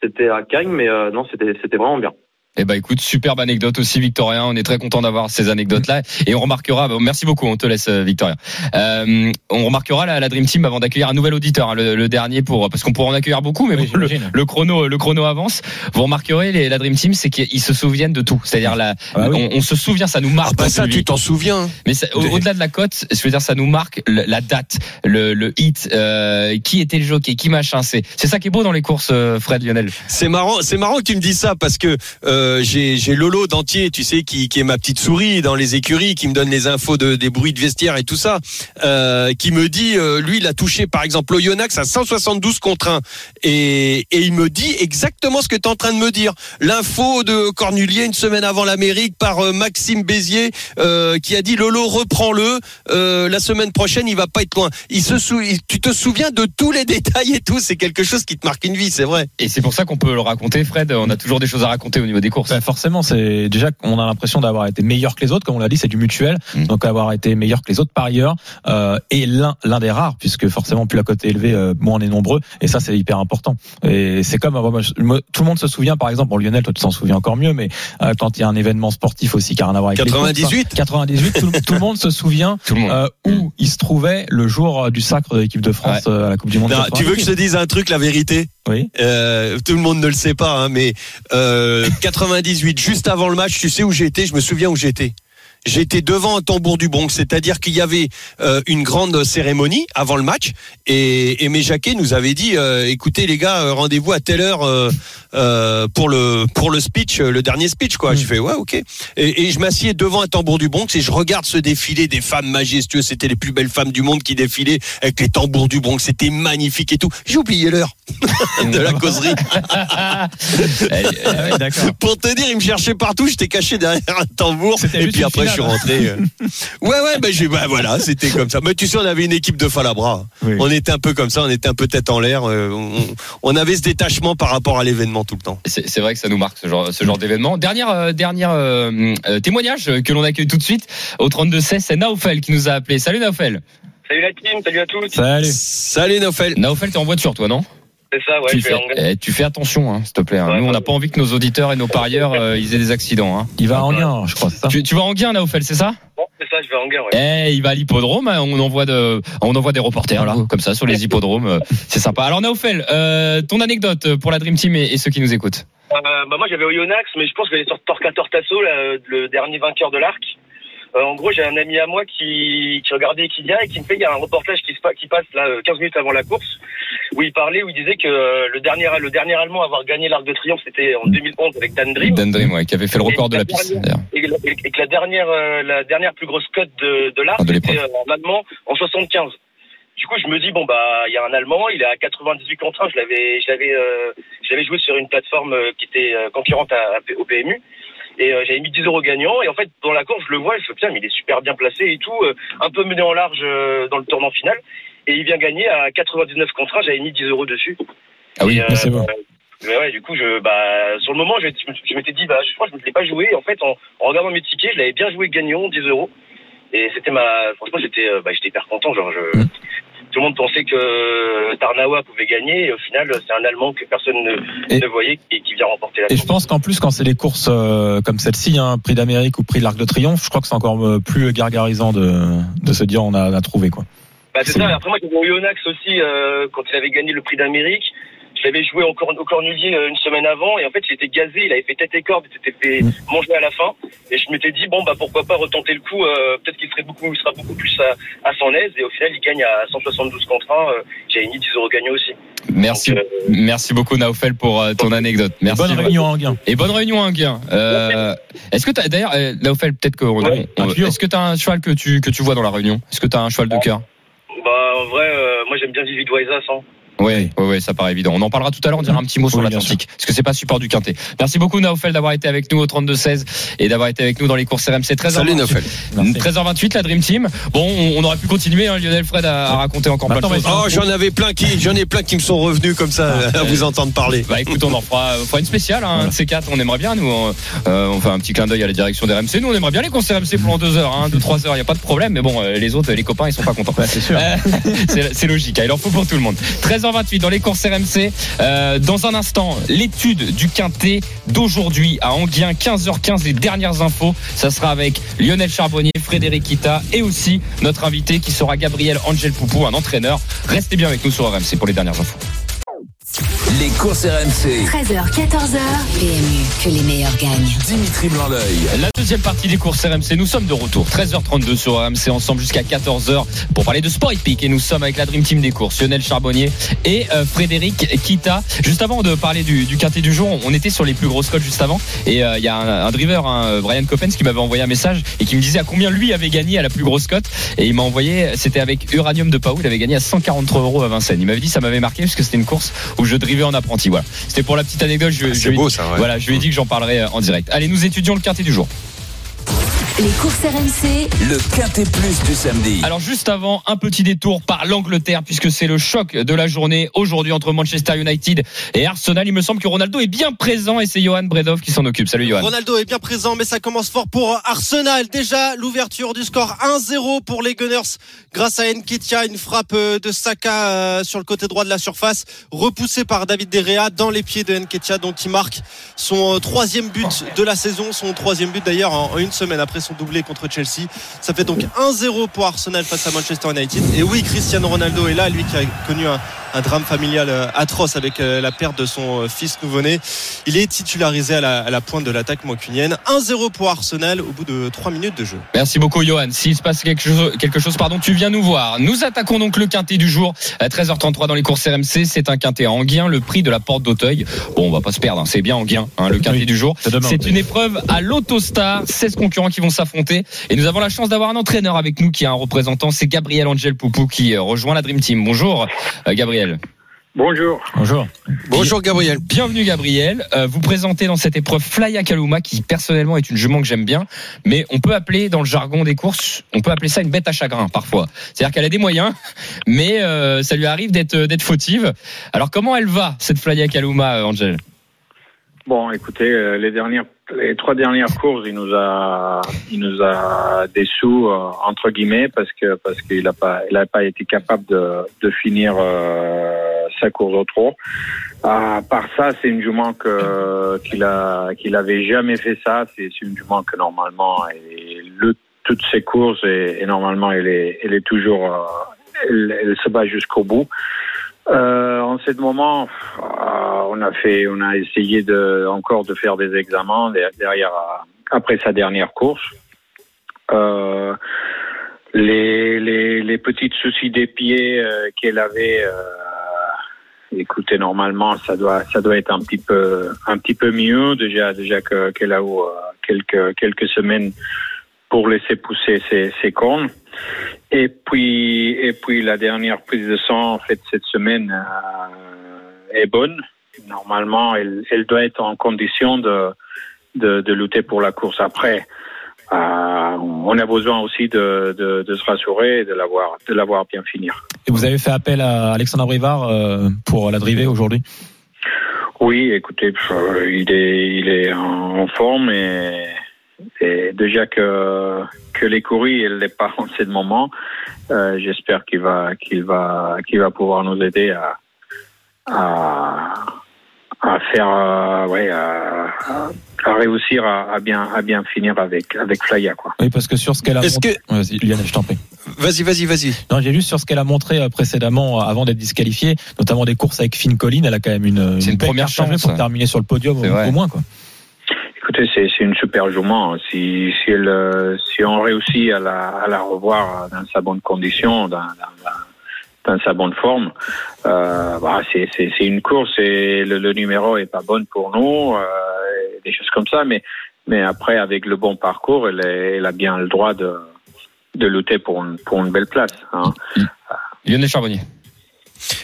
C'était à Cagnes, mais euh, non, c'était c'était vraiment bien. Eh ben écoute, superbe anecdote aussi Victorien, on est très content d'avoir ces anecdotes là et on remarquera bon, merci beaucoup, on te laisse euh, Victorien. Euh, on remarquera la, la Dream Team avant d'accueillir un nouvel auditeur, hein, le, le dernier pour parce qu'on pourra en accueillir beaucoup mais Oui, bon, le, chrono le chrono avance. Vous remarquerez les, la Dream Team c'est qu'ils se souviennent de tout, c'est-à-dire la Ah bah oui. on, on se souvient, ça nous marque ah bah ça tu t'en souviens. Mais ça- au- au-delà de la cote, je veux dire, ça nous marque la date, le, le hit, euh, qui était le jockey, qui machin. C'est c'est ça qui est beau dans les courses, euh, Fred Lionel. C'est marrant, c'est marrant que tu me dis ça parce que euh, euh, j'ai Lolo d'entier, tu sais, qui, est ma petite souris dans les écuries, qui me donne les infos de, des bruits de vestiaire et tout ça, euh, qui me dit, euh, lui, il a touché par exemple Oyonnax à 172 contre 1. Et, il me dit exactement ce que tu es en train de me dire. L'info de Cornulier une semaine avant l'Amérique par Maxime Bézier, qui a dit Lolo, reprends-le. La semaine prochaine, il va pas être loin. Il se sou... tu te souviens de tous les détails et tout. C'est quelque chose qui te marque une vie, c'est vrai. Et c'est pour ça qu'on peut le raconter, Fred. On a toujours des choses à raconter au niveau des Ben, forcément, c'est déjà qu'on a l'impression d'avoir été meilleur que les autres, comme on l'a dit, c'est du mutuel. Mm. Donc avoir été meilleur que les autres par ailleurs, euh, et l'un l'un des rares, puisque forcément plus la cote est élevée, euh, moins on est nombreux, et ça c'est hyper important. Et c'est comme moi, tout le monde se souvient, par exemple, bon Lionel, toi tu t'en souviens encore mieux, mais euh, quand il y a un événement sportif aussi qui a rien à voir avec les courses, 98. hein, 98, tout, le- tout le monde se souvient monde. euh, où il se trouvait le jour euh, du sacre de l'équipe de France euh, à la Coupe du Monde. Non, tu veux que je te 98. dise un truc, la vérité? Oui. Euh, tout le monde ne le sait pas, hein, mais euh, 98, juste avant le match, tu sais où j'étais Je me souviens où j'étais. J'étais devant un tambour du Bronx, c'est-à-dire qu'il y avait euh, une grande cérémonie avant le match, et, et mes Jacquet nous avait dit euh, écoutez les gars, euh, rendez-vous à telle heure euh, pour le pour le speech, le dernier speech quoi. Je fais ouais ok, et, et je m'assieds devant un tambour du Bronx et je regarde ce défilé des femmes majestueuses. C'était les plus belles femmes du monde qui défilaient avec les tambours du Bronx. C'était magnifique et tout. J'ai oublié l'heure de la causerie. Ouais, D'accord. Pour te dire, il me cherchait partout, j'étais caché derrière un tambour. Et puis après, suis rentré. euh. Ouais, ouais, ben j'ai, bah voilà, c'était comme ça. Mais tu sais, on avait une équipe de Falabra. Oui. On était un peu comme ça, on était un peu tête en l'air. euh, On, on avait ce détachement par rapport à l'événement tout le temps. C'est vrai que ça nous marque ce genre, ce genre d'événement. Dernière, euh, dernière euh, euh, témoignage que l'on accueille tout de suite au 32 16, c'est Naofel qui nous a appelé. Salut Naofel. Salut la team, salut à tous. Salut. Salut Nofel. Naofel, t'es en voiture toi, non? C'est ça, ouais, tu, je fais, en eh, tu fais attention, hein, s'il te plaît. hein. Ouais, Nous, on n'a pas envie que nos auditeurs et nos parieurs euh, ils aient des accidents. Hein. Il va en lien, je crois, ça. Tu, tu vas en gain, Naofel, c'est ça Bon, c'est ça, je vais en guerre, ouais. Eh, il va à l'hippodrome. hein, On envoie de, on envoie des reporters nous, comme ça sur les hippodromes. euh, C'est sympa. Alors Naofel, euh, ton anecdote pour la Dream Team et, et ceux qui nous écoutent. Euh, bah, moi, j'avais Oyonnax, mais je pense que j'allais sur Torquator Tasso, là, le dernier vainqueur de l'arc. Euh, en gros, j'ai un ami à moi qui, qui regardait Equidia et qui me fait, il y a un reportage qui, se qui passe là euh, 15 minutes avant la course, où il parlait, où il disait que euh, le dernier, le dernier Allemand à avoir gagné l'Arc de Triomphe, c'était en 2011 avec Dan Dream. Dan Dream, ouais, qui avait fait le record de la piste. Et, que la- et que la dernière, euh, la dernière plus grosse cote de, de l'arc Ah, de l'épreuve. était euh, en allemand en 75. Du coup, je me dis bon bah il y a un allemand, il est à 98 contre 1. Je l'avais, je l'avais, euh, je l'avais joué sur une plateforme euh, qui était euh, concurrente à, à- au PMU. Et euh, j'avais mis 10 euros gagnants. Et en fait, dans la course, je le vois, je fais putain, mais il est super bien placé et tout, euh, un peu mené en large euh, dans le tournant final. Et il vient gagner à 99 contre 1. J'avais mis 10 euros dessus. Ah oui, euh, c'est bon. mais ouais, du coup, je, bah, sur le moment, je, je m'étais dit, bah, je crois que je ne l'ai pas joué. En fait, en, en regardant mes tickets, je l'avais bien joué gagnant, 10 euros. Et c'était ma, franchement, j'étais, bah, j'étais hyper content. Genre, je, Mm. Tout le monde pensait que Tarnawa pouvait gagner. Et au final, c'est un Allemand que personne ne, Et- ne voyait et qui vient remporter la Et je pense qu'en plus, quand c'est des courses euh, comme celle-ci, hein, prix d'Amérique ou prix de l'Arc de Triomphe, je crois que c'est encore euh, plus gargarisant de, de se dire on a, on a trouvé quoi. Bah, c'est ça. Après, moi, j'avais Oyonnax aussi, euh, quand il avait gagné le prix d'Amérique. Je l'avais joué au, Corn- au Cornulier euh, une semaine avant et en fait il était gazé, il avait fait tête et corde, il s'était fait Mm. manger à la fin et je m'étais dit bon bah pourquoi pas retenter le coup, euh, peut-être qu'il serait beaucoup, il sera beaucoup plus à, à son aise et au final il gagne à 172 contre 1, euh, j'avais mis 10 euros gagnants aussi. Merci, Donc, euh, merci beaucoup Naofel pour euh, ton anecdote. Merci. Bonne réunion en gain. Et bonne réunion à Guin. Euh, est-ce que t'as d'ailleurs euh, Naofel peut-être que Ouais, est-ce que t'as un cheval que tu que tu vois dans la réunion? Est-ce que t'as un cheval de cœur? bah en vrai, euh, moi j'aime bien Vivid Waisas. Hein. Oui, oui, oui, ça paraît évident. On en parlera tout à l'heure. On dira un petit mot sur Oui, l'Atlantique, parce que c'est pas support du quintet. Merci beaucoup Naofel d'avoir été avec nous au 32 16 et d'avoir été avec nous dans les courses RMC 13 Salut. Merci. 13h28, la Dream Team. Bon, on, aurait pu continuer. Hein, Lionel Fred a, a raconté encore plein de choses. Oh, j'en avais plein qui, j'en ai plein qui me sont revenus comme ça à vous entendre parler. Bah écoute, on en fera, fera une spéciale, hein, un de ces quatre, on aimerait bien, nous, on, euh, on fait un petit clin d'œil à la direction des RMC, nous on aimerait bien les concerts RMC pendant deux heures, hein, deux, trois heures, il y a pas de problème, mais bon, euh, les autres, les copains, ils sont pas contents. Ouais, c'est sûr. Euh, c'est logique, hein, il en faut pour tout le monde. 13h28 dans les courses RMC. Euh, dans un instant, l'étude du quintet d'aujourd'hui à Anguien, 15h15, les dernières infos. Ça sera avec Lionel Charbonnier, Frédéric Kita et aussi notre invité qui sera Gabriel Angel Poupou, un entraîneur. Restez bien avec nous sur RMC pour les dernières infos. RMC. 13h, 14h, PMU, que les meilleurs gagnent. Dimitri blanc La deuxième partie des courses RMC, nous sommes de retour. 13h32 sur RMC ensemble jusqu'à 14h pour parler de sport hippique. Et nous sommes avec la Dream Team des courses, Lionel Charbonnier et euh, Frédéric Kita. Juste avant de parler du, du quintet du jour, on était sur les plus grosses cotes juste avant. Et euh, il y a un, un driver, hein, Brian Coppens, qui m'avait envoyé un message et qui me disait à combien lui avait gagné à la plus grosse cote. Et il m'a envoyé, c'était avec Uranium de Pau, il avait gagné à 143 euros à Vincennes. Il m'avait dit ça m'avait marqué parce que c'était une course où je drivais en Voilà. C'était pour la petite anecdote. Je, Ah, je lui beau, dit- ça, ouais. Voilà, je lui ai dit que j'en parlerai euh, en direct. Allez, nous étudions le quintet du jour. Les courses RMC, Le Quintet Plus du samedi. Alors juste avant, un petit détour par l'Angleterre puisque c'est le choc de la journée aujourd'hui entre Manchester United et Arsenal. Il me semble que Ronaldo est bien présent et c'est Johan Bredov qui s'en occupe. Salut Johan. Ronaldo est bien présent, mais ça commence fort pour Arsenal. Déjà, l'ouverture du score 1-0 pour les Gunners grâce à Nketiah, une frappe euh, de Saka euh, sur le côté droit de la surface, repoussée par David De Gea dans les pieds de Nketiah, donc il marque son euh, troisième but de la saison, son troisième but d'ailleurs en en une semaine après son doublé contre Chelsea. Ça fait donc 1-0 pour Arsenal face à Manchester United. Et oui, Cristiano Ronaldo est là, lui qui a connu un, un drame familial euh, atroce avec euh, la perte de son euh, fils nouveau-né. Il est titularisé à la, à la pointe de l'attaque mancunienne. 1-0 pour Arsenal au bout de 3 minutes de jeu. Merci beaucoup Johan. S'il se passe quelque chose, quelque chose, pardon, tu viens nous voir. Nous attaquons donc le quintet du jour à 13h33 dans les courses RMC. C'est un quintet en Anguien, le prix de la porte d'Auteuil. Bon, on va pas se perdre, hein. c'est bien Anguien, hein, le quintet Oui, du jour. c'est une épreuve à l'Autostar, 16 concurrents qui vont s'affronter et nous avons la chance d'avoir un entraîneur avec nous qui est un représentant, c'est Gabriel Angel Poupou qui rejoint la Dream Team. Bonjour euh, Gabriel. Bonjour. Bonjour. Bonjour Gabriel. Bienvenue Gabriel. Euh, vous présentez dans cette épreuve Flya Kaluma qui personnellement est une jument que j'aime bien, mais on peut appeler dans le jargon des courses, on peut appeler ça une bête à chagrin parfois. C'est-à-dire qu'elle a des moyens, mais euh, ça lui arrive d'être d'être fautive. Alors comment elle va cette Flya Kaluma, euh, Angel? Bon, écoutez, euh, les dernières, les trois dernières courses, il nous a, il nous a déçus euh, entre guillemets parce que parce qu'il a pas, il a pas été capable de, de finir euh, sa course au trot. À part ça, c'est une jument que qu'il a, qu'il avait jamais fait ça. C'est une jument que normalement, et le toutes ses courses et, et normalement, elle est, elle est toujours, euh, elle se bat jusqu'au bout. Euh, en ce moment, on a fait, on a essayé de encore de faire des examens der- derrière euh, après sa dernière course. Euh, les, les, les petits soucis des pieds qu'elle avait, euh, écoutez, normalement, ça doit, ça doit être un petit peu, un petit peu mieux déjà, déjà que qu'elle a eu quelques quelques semaines pour laisser pousser ses, ses cornes. Et puis, et puis la dernière prise de sang en fait cette semaine euh, est bonne. Normalement, elle, elle doit être en condition de, de, de lutter pour la course après. Euh, on a besoin aussi de, de, de se rassurer et de l'avoir de l'avoir bien finir. Et vous avez fait appel à Alexandre Brivard euh, pour la driver aujourd'hui? Oui, écoutez, il est il est en forme et, et déjà que que l'écurie elle n'est pas en ce moment, euh, j'espère qu'il va qu'il va qu'il va pouvoir nous aider à à, à faire euh, ouais à, réussir à, à bien à bien finir avec avec Flya quoi. Oui, parce que sur ce qu'elle a Est-ce montré. que- Vas-y, Lionel, je t'en prie. Vas-y, vas-y, vas-y. Non, j'ai juste sur ce qu'elle a montré euh, précédemment, avant d'être disqualifiée, notamment des courses avec Finn Collin. Elle a quand même une, première chance, pour terminer sur le podium au, au moins. Quoi. Écoutez, c'est une super jument. Si si on réussit à la revoir dans sa bonne condition, dans sa bonne forme, euh, bah, c'est une course et le, numéro est pas bon pour nous, euh, des choses comme ça. Mais après avec le bon parcours, elle, a bien le droit de lutter pour une pour une belle place. Hein. Lionel Charbonnier.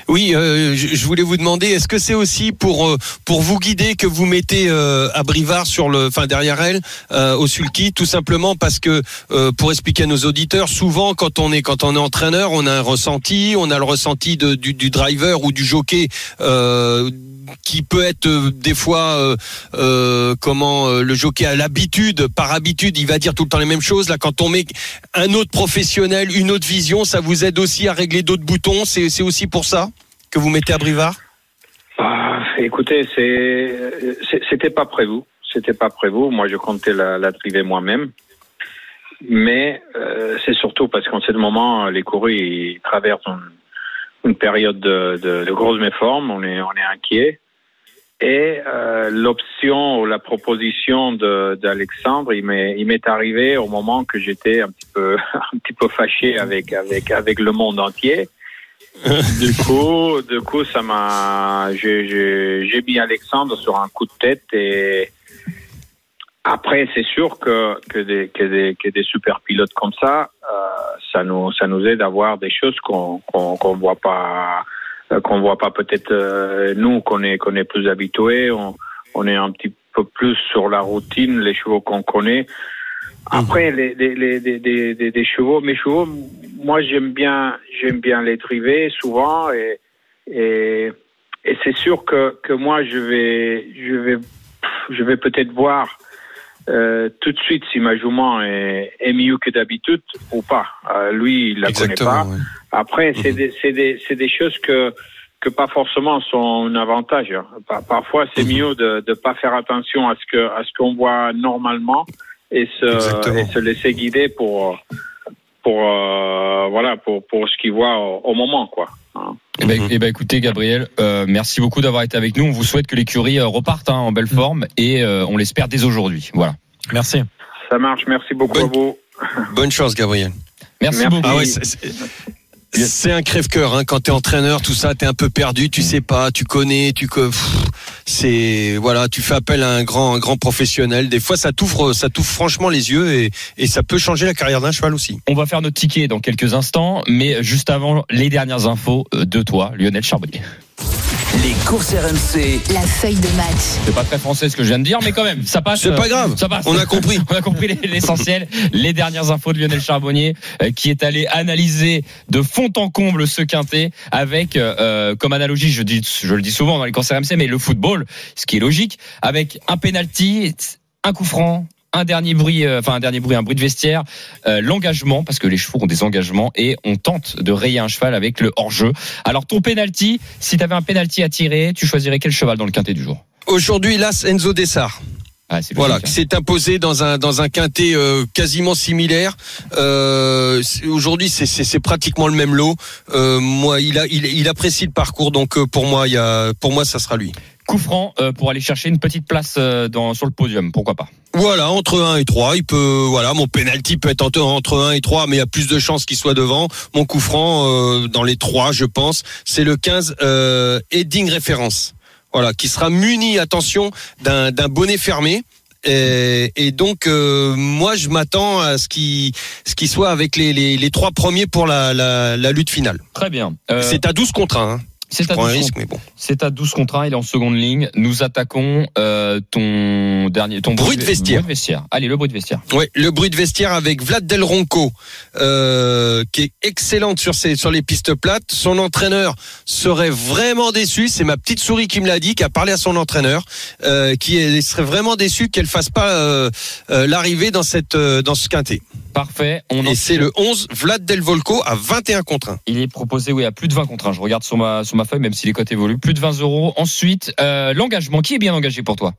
Oui, euh, je voulais vous demander, est-ce que c'est aussi pour euh, pour vous guider que vous mettez euh, à Brivard sur le, enfin derrière elle, euh, au sulky, tout simplement parce que euh, pour expliquer à nos auditeurs, souvent quand on est quand on est entraîneur, on a un ressenti, on a le ressenti de, du driver ou du jockey. Qui peut être euh, des fois euh, euh, comment le jockey a l'habitude par habitude il va dire tout le temps les mêmes choses là quand on met un autre professionnel une autre vision ça vous aide aussi à régler d'autres boutons c'est aussi pour ça que vous mettez à Brivard? Ah, écoutez, c'était pas prévu. C'était pas prévu. Moi, je comptais la, la driver moi-même. Mais c'est surtout parce qu'en ce moment, les courus ils traversent une période de, de, de grosse méforme. On est on est inquiet. Et euh, l'option ou la proposition d'Alexandre, il m'est arrivé au moment que j'étais un petit peu un petit peu fâché avec avec avec le monde entier. du coup, du coup, ça m'a j'ai mis Alexandre sur un coup de tête et après c'est sûr que que des que des que des super pilotes comme ça, euh, ça nous ça nous aide à voir des choses qu'on qu'on qu'on voit pas euh, qu'on voit pas peut-être euh, nous qu'on est qu'on est plus habitués. On, on est un petit peu plus sur la routine les chevaux qu'on connaît. Après les les, les, les, les, les chevaux mes chevaux moi j'aime bien j'aime bien les driver souvent et et, et c'est sûr que que moi je vais je vais je vais peut-être voir euh, tout de suite si ma jument est, est mieux que d'habitude ou pas. Euh, lui, il la Exactement, connaît pas. ouais. Après, c'est Mhm. des, c'est des, c'est des choses que que pas forcément sont un avantage. hein. Par- Parfois, c'est Mhm. mieux de de pas faire attention à ce que à ce qu'on voit normalement et se et se laisser guider pour pour euh, voilà pour pour ce qu'il voit au, au moment quoi. hein. Eh ben, eh ben, écoutez Gabriel, euh, merci beaucoup d'avoir été avec nous. On vous souhaite que l'écurie euh, reparte hein, en belle forme et euh, on l'espère dès aujourd'hui. Voilà. Merci. Ça marche. Merci beaucoup à vous. Bonne chance, Gabriel. Merci, Merci. beaucoup. Ah ouais, c'est un crève-cœur hein. quand t'es entraîneur, tout ça, t'es un peu perdu, tu sais pas, tu connais, tu c'est voilà, tu fais appel à un grand, un grand professionnel. Des fois, ça t'ouvre, ça t'ouvre franchement les yeux et, et ça peut changer la carrière d'un cheval aussi. On va faire notre ticket dans quelques instants, mais juste avant les dernières infos euh, de toi, Lionel Charbonnier. Les courses RMC. La feuille de match. C'est pas très français ce que je viens de dire, mais quand même, ça passe. C'est pas euh, grave. Ça passe. On a compris. On a compris les- l'essentiel. Les dernières infos de Lionel Charbonnier, euh, qui est allé analyser de fond en comble ce quintet avec, euh, euh, comme analogie, je dis, je le dis souvent dans les courses RMC, mais le football, ce qui est logique, avec un penalty, un coup franc. Un dernier bruit, euh, enfin un dernier bruit, un bruit de vestiaire, euh, l'engagement parce que les chevaux ont des engagements et on tente de rayer un cheval avec le hors-jeu. Alors ton penalty, si tu avais un penalty à tirer, tu choisirais quel cheval dans le quintet du jour? Aujourd'hui, l'As Enzo Dessart. ah, c'est Voilà, hein. s'est imposé dans un dans un quintet euh, quasiment similaire. Euh, c'est- Aujourd'hui, c'est c'est c'est pratiquement le même lot. Euh, moi, il a il, il apprécie le parcours, donc pour moi, il y a pour moi, ça sera lui. Coup franc euh, pour aller chercher une petite place euh, dans, sur le podium, pourquoi pas Voilà, entre 1 et 3, il peut voilà, mon penalty peut être entre, entre 1 et 3, mais il y a plus de chances qu'il soit devant. Mon coup franc euh, dans les 3, je pense, c'est le 15 euh, Heading Référence. Voilà, qui sera muni, attention, d'un bonnet fermé. Et, et donc euh, moi je m'attends à ce qui ce qui soit avec les, les, les trois premiers pour la, la, la lutte finale. Très bien. C'est à 12 contre 1. Hein. C'est à prends un 12 risque, contre- mais bon. C'est à 12 contre 1, il est en seconde ligne. Nous attaquons euh, ton dernier ton Bruit de vestiaire. bruit de vestiaire. Allez, le bruit de vestiaire. Ouais, le bruit de vestiaire avec Vlad Del Ronco, euh, qui est excellente sur ses, sur les pistes plates. Son entraîneur serait vraiment déçu. C'est ma petite souris qui me l'a dit, qui a parlé à son entraîneur, euh, qui est- serait vraiment déçu qu'elle fasse pas l'arrivée dans cette dans ce quintet. Parfait. On Et c'est le 11 Vlad Del Volco à 21 contre 1. Il est proposé, oui, à plus de 20 contre 1. Je regarde sur ma, sur ma feuille, même si les cotes évoluent. Plus de 20 euros. Ensuite, euh, l'engagement. Qui est bien engagé pour toi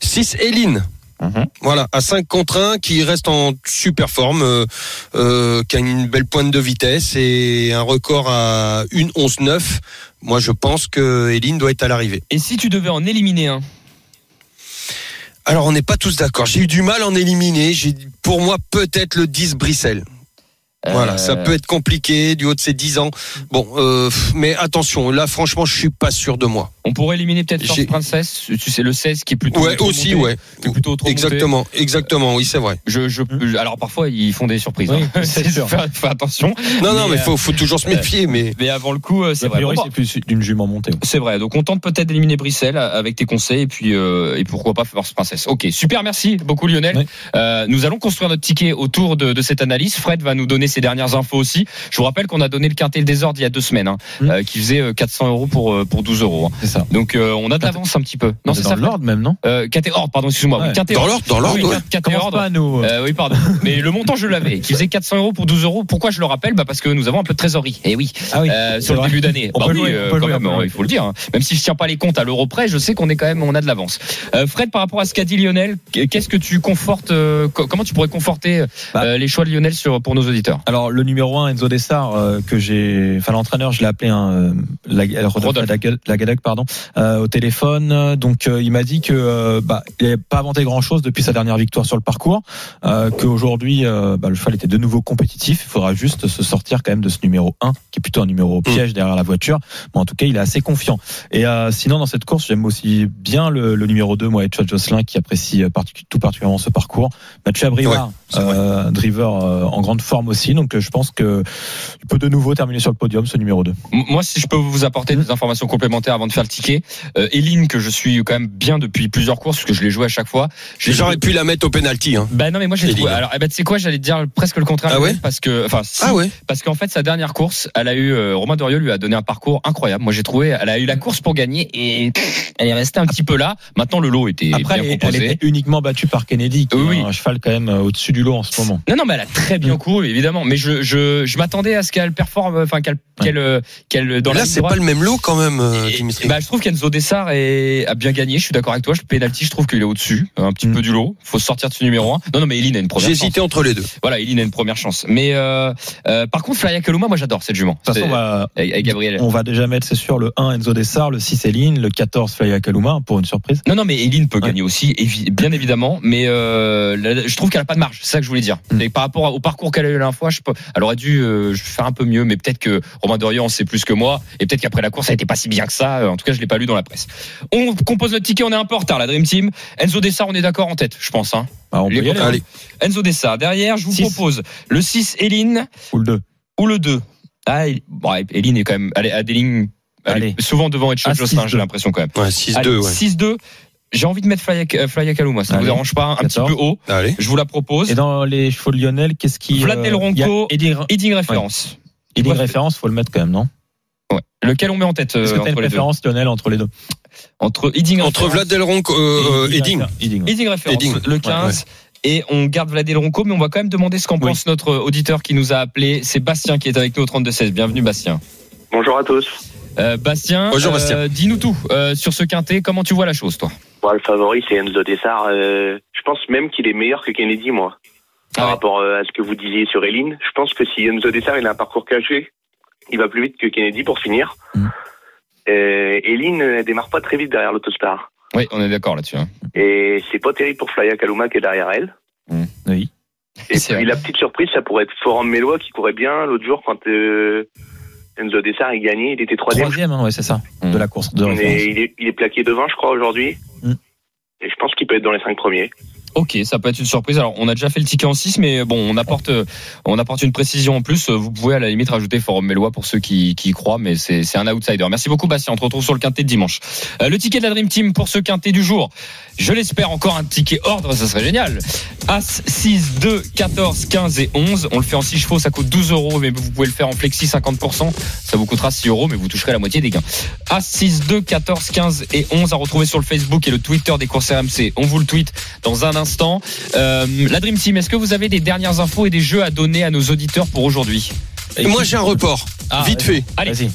6 Eline. Mhm. Voilà, à 5 contre 1, qui reste en super forme, euh, euh, qui a une belle pointe de vitesse et un record à 1 11 9. Moi, je pense que Eline doit être à l'arrivée. Et si tu devais en éliminer un Alors, on n'est pas tous d'accord. J'ai eu du mal à en éliminer. J'ai, pour moi, peut-être le 10 Brissel. Voilà, Euh, ça peut être compliqué du haut de ses 10 ans. Bon, euh, mais attention, là, franchement, je suis pas sûr de moi. On pourrait éliminer peut-être J'ai- Princess. Tu sais, le 16 qui est plutôt. Ouais, aussi, monté, ouais. qui est plutôt monté. Exactement, exactement, oui, c'est vrai. Je, je, je- alors parfois ils font des surprises. Oui, hein. c'est sûr. Fais, fais attention. Non, non, mais euh, faut, faut toujours se méfier, mais. Mais avant le coup, euh, c'est A vrai. c'est plus d'une jument montée. C'est vrai. Donc on tente peut-être d'éliminer Brissel avec tes conseils et puis euh, et pourquoi pas Force Princesse. Ok, super, merci beaucoup Lionel. Oui. Euh, nous allons construire notre ticket autour de, de cette analyse. Fred va nous donner ses dernières infos aussi. Je vous rappelle qu'on a donné le quintet le désordre il y a deux semaines, hein, Mm. euh, qui faisait euh, 400 euros pour euh, pour 12 euros. hein. C'est ça. Donc euh, on a de l'avance un petit peu. Non, c'est dans l'ordre même, non? Euh, quintet ordre, pardon, excuse-moi. Oui, Ouais. quintet Dans ordre. l'ordre, dans l'ordre, Oui, ouais. ordre. pas à nous. Euh, oui, pardon. Mais le montant, je l'avais, qui faisait 400 euros pour 12 euros. Pourquoi je le rappelle? Bah Parce que nous avons un peu de trésorerie. Et oui, Ah oui, euh, sur le vrai. début d'année. On Bah peut oui, euh, quand même, il faut le dire. hein. Même si je tiens pas les comptes à l'euro près, je sais qu'on est quand même, on a de l'avance. Euh, Fred, par rapport à ce qu'a dit Lionel, qu'est-ce que tu confortes euh, co- Comment tu pourrais conforter euh, Bah. les choix de Lionel sur pour nos auditeurs? Alors le numéro 1 Enzo Dessart euh, que j'ai enfin l'entraîneur je l'ai appelé un euh, la, la, pardon euh, au téléphone. Donc il m'a dit que bah il n'avait pas inventé grand chose depuis sa dernière victoire sur le parcours qu'aujourd'hui bah, le cheval était de nouveau compétitif. Il faudra juste se sortir quand même de ce numéro 1 qui est plutôt un numéro mm. piège derrière la voiture. Mais en tout cas il est assez confiant. Et sinon dans cette course j'aime aussi bien le, le numéro 2 moi Chad Jocelyn qui apprécie tout particulièrement ce parcours. Mathieu Abrivard driver en grande forme aussi donc je pense que il peut de nouveau terminer sur le podium, ce numéro 2. Moi, si je peux vous apporter des informations complémentaires avant de faire le ticket, euh, Eline, que je suis quand même bien depuis plusieurs courses, parce que je l'ai joué à chaque fois. J'aurais pu la mettre au penalty. Hein. Bah non, mais moi j'ai trouvé. Alors, eh ben, tu sais quoi, j'allais dire presque le contraire. Ah ouais? parce que, enfin, ah ouais? parce qu'en fait, sa dernière course, elle a eu euh, Romain Doriol lui a donné un parcours incroyable. Moi, j'ai trouvé, elle a eu la course pour gagner et elle est restée un petit peu là. Maintenant, le lot était Après, bien elle, était uniquement battue par Kennedy, qui oui. est un cheval quand même euh, au-dessus du lot en ce moment. Non, non, mais elle a très bien mm. couru, évidemment. Mais je, je, je m'attendais à ce qu'elle performe, enfin qu'elle qu'elle qu'elle dans là c'est pas le même lot quand même euh, Dimitri. bah je trouve qu'Enzo Dessart est, a bien gagné je suis d'accord avec toi le penalty je trouve qu'il est au dessus un petit mm. peu du lot faut sortir de ce numéro 1 non non mais Eline a une première j'ai hésité entre les deux. Voilà Eline a une première chance. Mais euh, euh, par contre Flaya Kaluma moi j'adore cette jument. De toute façon on va, avec, Gabriel. on va déjà mettre c'est sûr le 1 Enzo Dessart le 6 Eline le 14 Flaya Kaluma pour une surprise. Non non mais Eline peut gagner aussi bien évidemment mais je trouve qu'elle a pas de marge c'est ça que je voulais dire. Mm. et par rapport au parcours qu'elle a eu la dernière fois je peux, elle aurait dû faire un peu mieux mais peut-être que Romain Dorian sait plus que moi, et peut-être qu'après la course, ça n'était pas si bien que ça. En tout cas, je l'ai pas lu dans la presse. On compose notre ticket, on est un peu en retard, la Dream Team. Enzo Dessart, on est d'accord en tête, je pense. Hein. Bah, on peut aller, Enzo Dessart. Derrière, je vous propose le 6 Eline. Ou le 2. Ou le 2. Ah, Eline est quand même à des lignes souvent devant Edge ah, Jocelyn, j'ai l'impression quand même. Ouais, 6-2. 6-2. J'ai envie de mettre Flya Kaluma, ça ne vous dérange pas, un petit peu haut. Allez. Je vous la propose. Et dans les chevaux de Lionel, qu'est-ce qui. Vlad Del Ronco, Edding Référence. Edding Référence, faut le mettre quand même, non? Ouais. Lequel on met en tête Est-ce que tu une préférence, Lionel, entre les deux? Entre Edding Entre Vlad Del Ronco, euh, Edding. Edding, Edding Référence, Edding. le 15. Et on garde Vlad Del Ronco, mais on va quand même demander ce qu'en pense notre auditeur qui nous a appelé. C'est Bastien qui est avec nous au 32-16. Bienvenue, Bastien. Bonjour à tous. Euh, Bastien, Bonjour, Bastien. Euh, dis-nous tout euh, sur ce quintet. Comment tu vois la chose, toi? Le favori, c'est Enzo Dessart. Euh, je pense même qu'il est meilleur que Kennedy, moi. Par ah rapport à ce que vous disiez sur Eline, je pense que si Enzo Dessart il a un parcours caché, il va plus vite que Kennedy pour finir. Mm. Eline ne démarre pas très vite derrière l'autostar. Oui, on est d'accord là-dessus. Hein. Et c'est pas terrible pour Flya Kaluma qui est derrière elle. Mm. Oui. Et puis la petite surprise, ça pourrait être Forum Mélois qui courait bien l'autre jour quand euh, Enzo Dessart a gagné. Il était troisième. Troisième, hein, ouais, c'est ça, de la course. De il, est, il est plaqué devant, je crois, aujourd'hui. Mm. Et je pense qu'il peut être dans les cinq premiers. Ok, ça peut être une surprise. Alors, on a déjà fait le ticket en 6, mais bon, on apporte, euh, on apporte une précision en plus. Vous pouvez à la limite rajouter Forum Mélois pour ceux qui, qui y croient, mais c'est un outsider. Merci beaucoup, Bastien. On se retrouve sur le quintet de dimanche. Euh, le ticket de la Dream Team pour ce quintet du jour. Je l'espère encore un ticket ordre, ça serait génial. As 6, 2, 14, 15 et 11. On le fait en 6 chevaux, ça coûte 12 euros, mais vous pouvez le faire en flexi 50%. Ça vous coûtera 6 euros, mais vous toucherez la moitié des gains. As 6, 2, 14, 15 et 11 à retrouver sur le Facebook et le Twitter des courses RMC. On vous le tweet dans un instant. Euh, la Dream Team, est-ce que vous avez des dernières infos et des jeux à donner à nos auditeurs pour aujourd'hui Moi, j'ai un report. Ah, Vite fait. Allez.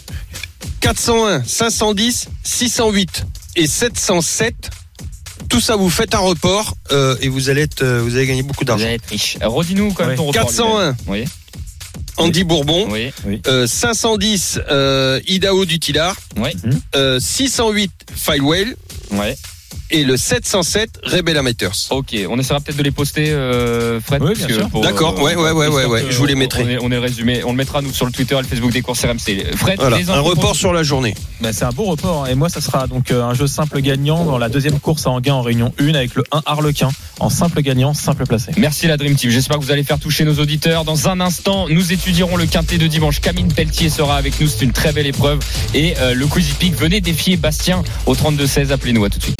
401, 510, 608 et 707 tout ça, vous faites un report euh, et vous allez être, euh, vous allez gagner beaucoup d'argent. Vous allez être riche. Redis-nous quand même ton report. 401. Oui. Andy Bourbon. Oui. Euh, 510 euh, Idaho. Euh, 608 Filewell. Et le 707 Rebel Amateurs. Ok, on essaiera peut-être de les poster, euh, Fred. Oui, bien sûr. D'accord, euh, ouais, ouais, ouais, ouais, ouais. je vous les mettrai. On est, on résumé, on le mettra nous sur le Twitter et le Facebook des courses RMC. Fred, un report sur la journée. Ben, c'est un beau report, hein. et moi ça sera donc euh, un jeu simple gagnant dans la deuxième course à Anguin en Réunion 1 avec le 1 Harlequin en simple gagnant, simple placé. Merci la Dream Team. J'espère que vous allez faire toucher nos auditeurs. Dans un instant, nous étudierons le quintet de dimanche. Camille Pelletier sera avec nous. C'est une très belle épreuve. Et le Quizy Peak, venez défier Bastien au 32-16. Appelez-nous à tout de suite.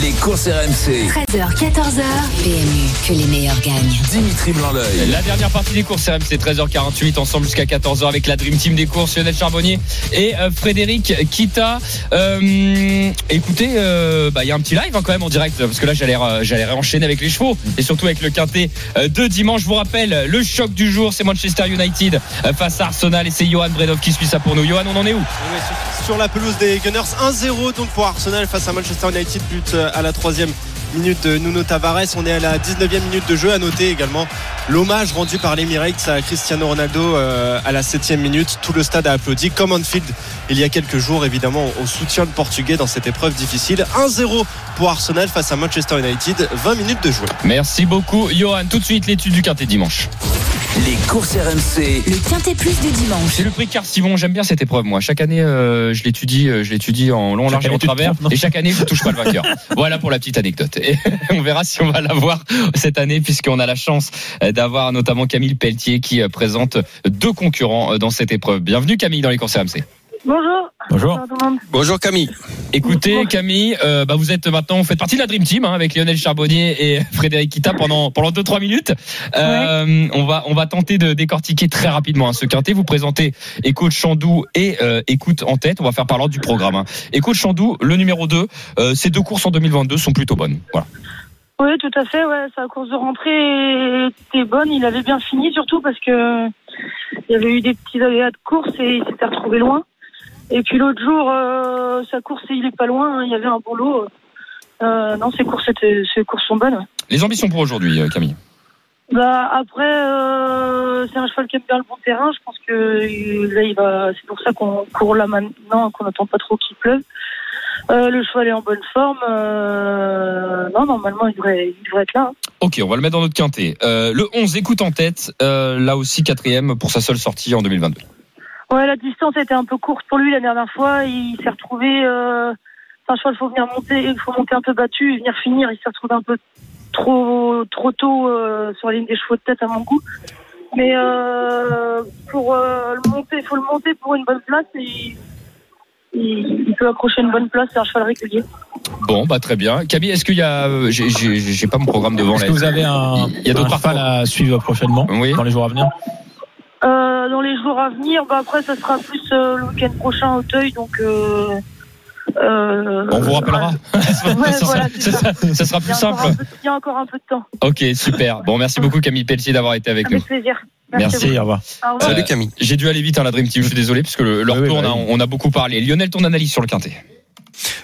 Les courses RMC. 13h, 14h. PMU, que les meilleurs gagnent. Dimitri blanc La dernière partie des courses RMC, 13h48, ensemble jusqu'à 14h avec la Dream Team des courses, Lionel Charbonnier et euh, Frédéric Kita. Euh, écoutez, euh, bah, il y a un petit live hein, quand même en direct, parce que là j'allais j'allais réenchaîner avec les chevaux et surtout avec le quintet de dimanche. Je vous rappelle, le choc du jour, c'est Manchester United face à Arsenal et c'est Johan Bredov qui suit ça pour nous. Johan, on en est où? Sur la pelouse des Gunners, 1-0 donc pour Arsenal face à Manchester United, but à la troisième minute de Nuno Tavares. On est à la 19e minute de jeu. À noter également l'hommage rendu par l'Emirates à Cristiano Ronaldo euh, à la 7e minute. Tout le stade a applaudi, comme Anfield il y a quelques jours, évidemment, au soutien de Portugais dans cette épreuve difficile. 1-0 pour Arsenal face à Manchester United. 20 minutes de jouer. Merci beaucoup, Johan. Tout de suite, l'étude du quintet dimanche. Les courses RMC. Le quintet plus du dimanche. C'est le prix Car Simon. J'aime bien cette épreuve, moi. Chaque année, euh, je l'étudie, euh, je l'étudie en long, large et en travers. Et chaque année, je touche pas le vainqueur. voilà pour la petite anecdote. Et on verra si on va l'avoir cette année, puisqu'on a la chance d'avoir notamment Camille Pelletier qui présente deux concurrents dans cette épreuve. Bienvenue Camille dans les courses RMC. Bonjour. Bonjour. Bonjour Camille. Écoutez Camille, euh, bah vous êtes maintenant, vous faites partie de la Dream Team hein, avec Lionel Charbonnier et Frédéric Kita pendant pendant deux trois minutes. Euh, On va on va tenter de décortiquer très rapidement hein, ce quintet. Vous présentez Écoute Chandou et euh, Écoute en tête. On va faire par l'ordre du programme. Hein. Écoute Chandou, le numéro 2 euh, Ces deux courses en 2022 sont plutôt bonnes. Voilà. Oui, tout à fait. Ouais, sa course de rentrée était bonne. Il avait bien fini, surtout parce que il y avait eu des petits aléas de course et il s'était retrouvé loin. Et puis l'autre jour, euh, sa course, il est pas loin. hein, il y avait un bon lot. Euh, non, ses courses, étaient, ses courses sont bonnes. ouais. Les ambitions pour aujourd'hui, euh, Camille. Bah après, euh, c'est un cheval qui aime bien le bon terrain. Je pense que là, il va. C'est pour ça qu'on court là maintenant, qu'on n'attend pas trop qu'il pleuve. Euh, le cheval est en bonne forme. Euh, non, normalement, il devrait, il devrait être là. hein. Ok, on va le mettre dans notre quintet. Le 11 Écoute en tête, là aussi quatrième pour sa seule sortie en 2022. Ouais, la distance était un peu courte pour lui la dernière fois. Il s'est retrouvé. Euh, c'est un cheval, faut venir monter, il faut monter un peu battu et venir finir. Il s'est retrouvé un peu trop trop tôt euh, sur la ligne des chevaux de tête à mon goût. Mais euh, pour euh, le monter, il faut le monter pour une bonne place. Et il, peut accrocher une bonne place. C'est un cheval régulier. Bon, bah très bien. Camille, est-ce qu'il y a, j'ai- pas mon programme devant. Est-ce que vous avez un, Il y a d'autres à suivre prochainement Oui. dans les jours à venir? Euh, dans les jours à venir, bah après, ça sera plus euh, le week-end prochain au Teuil. Donc. Euh, euh, On vous rappellera. Ouais, ça, voilà, sera, ça ça. ça plus encore simple. un peu- Il y a encore un peu de temps. Ok, super. Bon, merci beaucoup Camille Pelletier d'avoir été avec nous. Avec plaisir. Merci, au revoir. Au revoir. Euh, Camille. J'ai dû aller vite à la Dream Team, je suis désolé, puisque le, leur Oui, oui, bah oui. on a beaucoup parlé. Lionel, ton analyse sur le quintet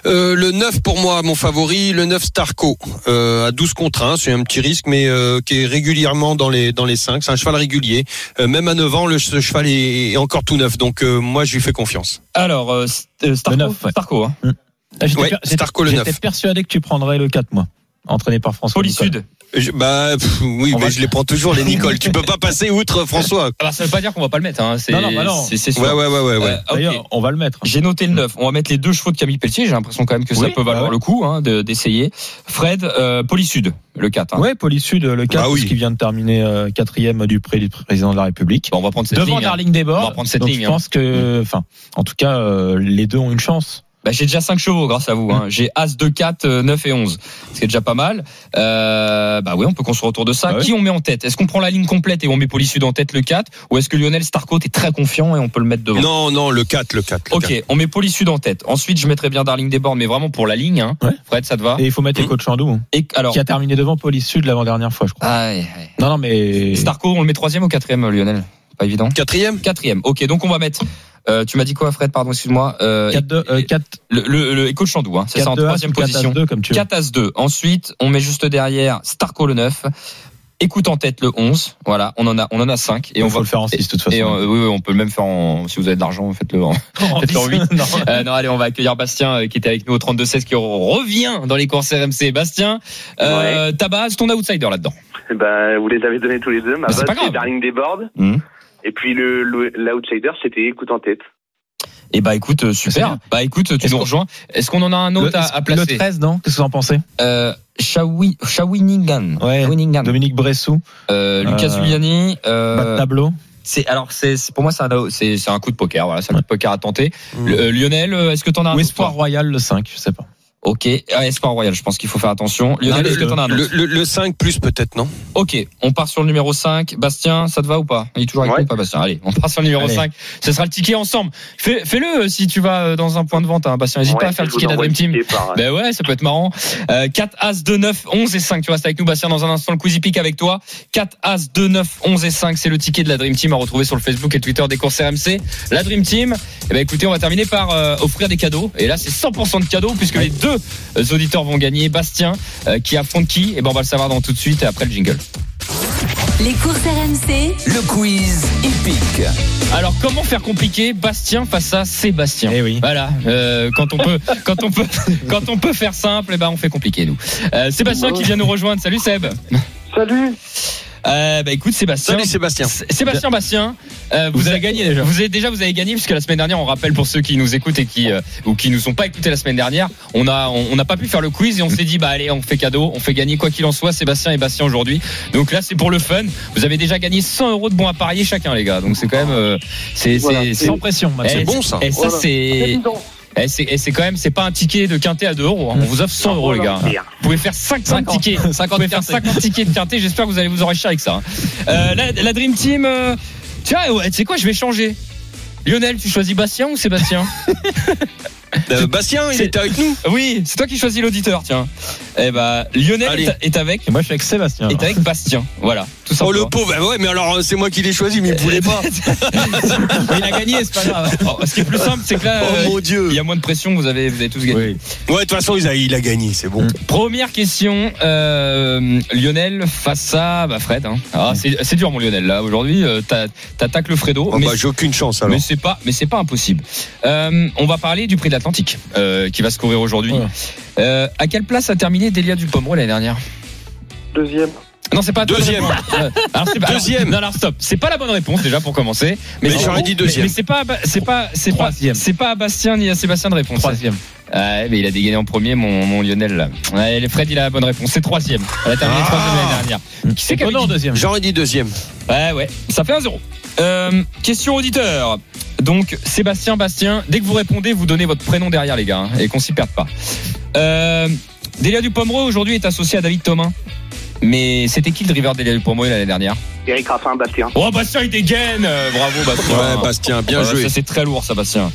Euh, le 9 pour moi, mon favori, le 9 Starco, euh, à 12 contre 1, c'est un petit risque, mais euh, qui est régulièrement dans les dans les 5. C'est un cheval régulier. Euh, même à 9 ans, le ce cheval est, est encore tout neuf, donc euh, moi je lui fais confiance. Alors, euh, Starco. Starco hein. Ah, J'étais Ouais, per- j'étais- Starco le j'étais 9. persuadé que tu prendrais le 4 mois, entraîné par François. Poli Nicole. Sud. Je- bah pff, oui, On mais va- je les prends toujours les Nicole. tu peux pas passer outre François. Alors, ça veut pas dire qu'on va pas le mettre, hein. c'est Non, non, bah non. c'est- c'est sûr. Ouais ouais ouais ouais. ouais. Euh. D'ailleurs, on va le mettre. J'ai noté le 9. On va mettre les deux chevaux de Camille Pelletier. J'ai l'impression quand même que ça peut valoir bah ouais. le coup hein, de- d'essayer. Fred, euh, Polysud, le 4. Hein. Ouais, Polysud, le 4, Ah oui. qui vient de terminer euh, quatrième du prix du président de la République. Bon, on va prendre cette Devant ligne. hein. Darling Debord. On va prendre cette Donc, ligne, Je hein. pense que, enfin, en tout cas, euh, les deux ont une chance. Bah, j'ai déjà 5 chevaux grâce à vous. Hein. J'ai As 2, 4, euh, 9 et 11. Ce qui est déjà pas mal. Euh, bah oui, on peut construire autour de ça. Ah ouais. Qui on met en tête? Est-ce qu'on prend la ligne complète et on met Polysud en tête le 4 Ou est-ce que Lionel Starcote est très confiant et on peut le mettre devant? Non non, le 4 le 4. le Ok, 4. on met Polysud en tête. Ensuite, je mettrai bien Darling Desbordes, mais vraiment pour la ligne. Hein. Ouais. Fred, ça te va? Et il faut mettre Echo de Chandou, hein, Et alors, qui a terminé devant Polysud l'avant-dernière fois, je crois. ah, ouais, ouais. Non, non, mais. Starco, on le met troisième ou quatrième, Lionel? Pas évident. Quatrième? Quatrième. Ok, donc on va mettre. Euh, tu m'as dit quoi, Fred Pardon, excuse-moi. Euh, 4 2 euh, 4 le, le, le de Chandou, hein, c'est ça en 4 2 troisième 4 position. 2 comme tu veux. 4 As 2. Ensuite, on met juste derrière Starco le 9. Écoute en tête le 11. Voilà, on en a, on en a 5. Et on faut va le faire en 6 de toute façon. Et on- oui, oui, on peut le même faire en, si vous avez de l'argent, faites-le en, faites-le en 8. non. Euh, non, allez, on va accueillir Bastien euh, qui était avec nous au 32-16 qui revient dans les courses RMC. Bastien, euh, ta base, ton outsider là-dedans. Bah, vous les avez donnés tous les deux. Ma Bah, c'est base, pas grave. c'est Darling Desbordes. Mhm. Et puis le le- l'outsider, c'était Écoute en tête. Et bah écoute, euh, super. bien. Bah écoute, tu nous rejoins. Est-ce qu'on en a un autre Le, à, à le placer 13, non? Qu'est-ce que vous en pensez? Euh, Shawi, Shawinigan. Ouais. Shawinigan. Dominique Bressou, Euh, Lucas Euh, Giuliani. Euh, tableau. c'est alors c'est pour moi c'est un c'est c'est un coup de poker. Voilà, c'est un coup de poker à tenter. Mm. Le- euh, Lionel, est-ce que t'en as un Ou Espoir Royal, le 5, je sais pas. Ok, ah, Espoir Royal. Je pense qu'il faut faire attention. Lionel, Non, est-ce que le, t'en as un autre? le, le, le 5 plus peut-être non? Ok, on part sur le numéro 5. Bastien, ça te va ou pas? Il est toujours avec Ouais. nous ou pas, Bastien? Allez, on part sur le numéro Allez. 5. Ce sera le ticket ensemble. Fais- Fais-le euh, si tu vas euh, dans un point de vente, hein, Bastien. N'hésite Ouais, pas à faire le ticket de la Dream Team. par- Ben ouais, ça peut être marrant. Euh, 4 As 2 9 11 et 5. Tu restes avec nous Bastien dans un instant le Quizy Peak avec toi. 4 As 2 9 11 et 5, c'est le ticket de la Dream Team à retrouver sur le Facebook et Twitter des courses RMC. La Dream Team. Eh ben écoutez, on va terminer par euh, offrir des cadeaux et là c'est 100% de cadeaux puisque les deux auditeurs vont gagner. Bastien euh, qui affronte qui Et ben on va le savoir dans tout de suite et après le jingle. Les courses RMC, Le quiz épique. Alors comment faire compliqué Bastien face à Sébastien Eh oui. Voilà. euh, quand on peut, quand on peut, quand on peut faire simple, eh ben on fait compliqué nous. Euh, Sébastien qui vient nous rejoindre. Salut Seb. Salut. Euh, bah écoute Sébastien. Salut Sébastien. Sébastien Bastien, euh, Vous avez gagné déjà. Vous avez déjà vous avez gagné puisque la semaine dernière on rappelle pour ceux qui nous écoutent et qui euh, ou qui nous ont pas écouté la semaine dernière, on a on n'a pas pu faire le quiz et on s'est dit bah allez on fait cadeau, on fait gagner quoi qu'il en soit Sébastien et Bastien aujourd'hui. Donc là c'est pour le fun. Vous avez déjà gagné 100 euros de bons à parier chacun les gars. Donc c'est quand même euh, c'est Voilà. c'est Sans pression. Eh, C'est bon, ça. Et ça Voilà. c'est Évident. eh, c'est eh, c'est quand même c'est pas un ticket de quintet à 2 euros. hein. On vous offre 100 euros les gars. Vous pouvez faire 50, 50. tickets. Vous 50 pouvez faire quintet. 50 tickets de quintet. J'espère que vous allez vous enrichir avec ça. hein. Euh, la, la Dream Team. euh, tiens, tu sais quoi, je vais changer. Lionel, tu choisis Bastien ou Sébastien? Euh, Bastien, il C'est- était avec nous. Oui, c'est toi qui choisis l'auditeur, tiens. Eh ben, Lionel Allez. est, est avec. Et moi, je suis avec Sébastien. Est avec Bastien, voilà, tout Oh le pauvre, bah ouais, mais alors euh, c'est moi qui l'ai choisi, mais il voulait pas. il a gagné, c'est pas grave. Oh, ce qui est plus simple, c'est que là, Oh euh, mon dieu. il y a moins de pression, vous avez, vous avez tous gagné. Oui. Ouais, de toute façon, il a, il a gagné, c'est bon. Première question, euh, Lionel face à bah, Fred. Hein. Ah, c'est c'est dur mon Lionel là aujourd'hui. euh, T'attaques le Fredo, Oh, mais bah, j'ai aucune chance alors. mais c'est pas mais c'est pas impossible. Euh, on va parler du prix de l'Atlantique euh, qui va se courir aujourd'hui. Ouais. Euh, à quelle place a terminé Delia Dupomero l'année dernière Deuxième. Non, c'est pas la bonne Deuxième. réponse. Euh, alors, c'est pas- alors, Deuxième. non, alors stop. C'est pas la bonne réponse déjà pour commencer. Mais c'est- j'aurais dit deuxième. Mais, mais c'est pas c'est pas c'est pas c'est pas à Bastien ni à Sébastien de répondre. Troisième. Mais il a dégainé en premier, mon, mon Lionel. Là. Ouais, Fred, il a la bonne réponse. C'est troisième. Elle a terminé Ah. troisième l'année dernière. Qui c'est qui deuxième. J'aurais dit deuxième. Ouais, ouais. Ça fait un zéro. Euh, question auditeur. Donc, Sébastien, Bastien, dès que vous répondez, vous donnez votre prénom derrière, les gars, hein, et qu'on s'y perde pas. Euh, Delia Dupomereux, aujourd'hui, est associé à David Thomas. Mais c'était qui le driver de Delia Dupomereux l'année dernière Eric Raffin, Bastien. Oh, Bastien, il dégaine Euh, Bravo, Bastien Ouais, Bastien, bien Ouais, joué. Ça c'est très lourd, ça, Bastien.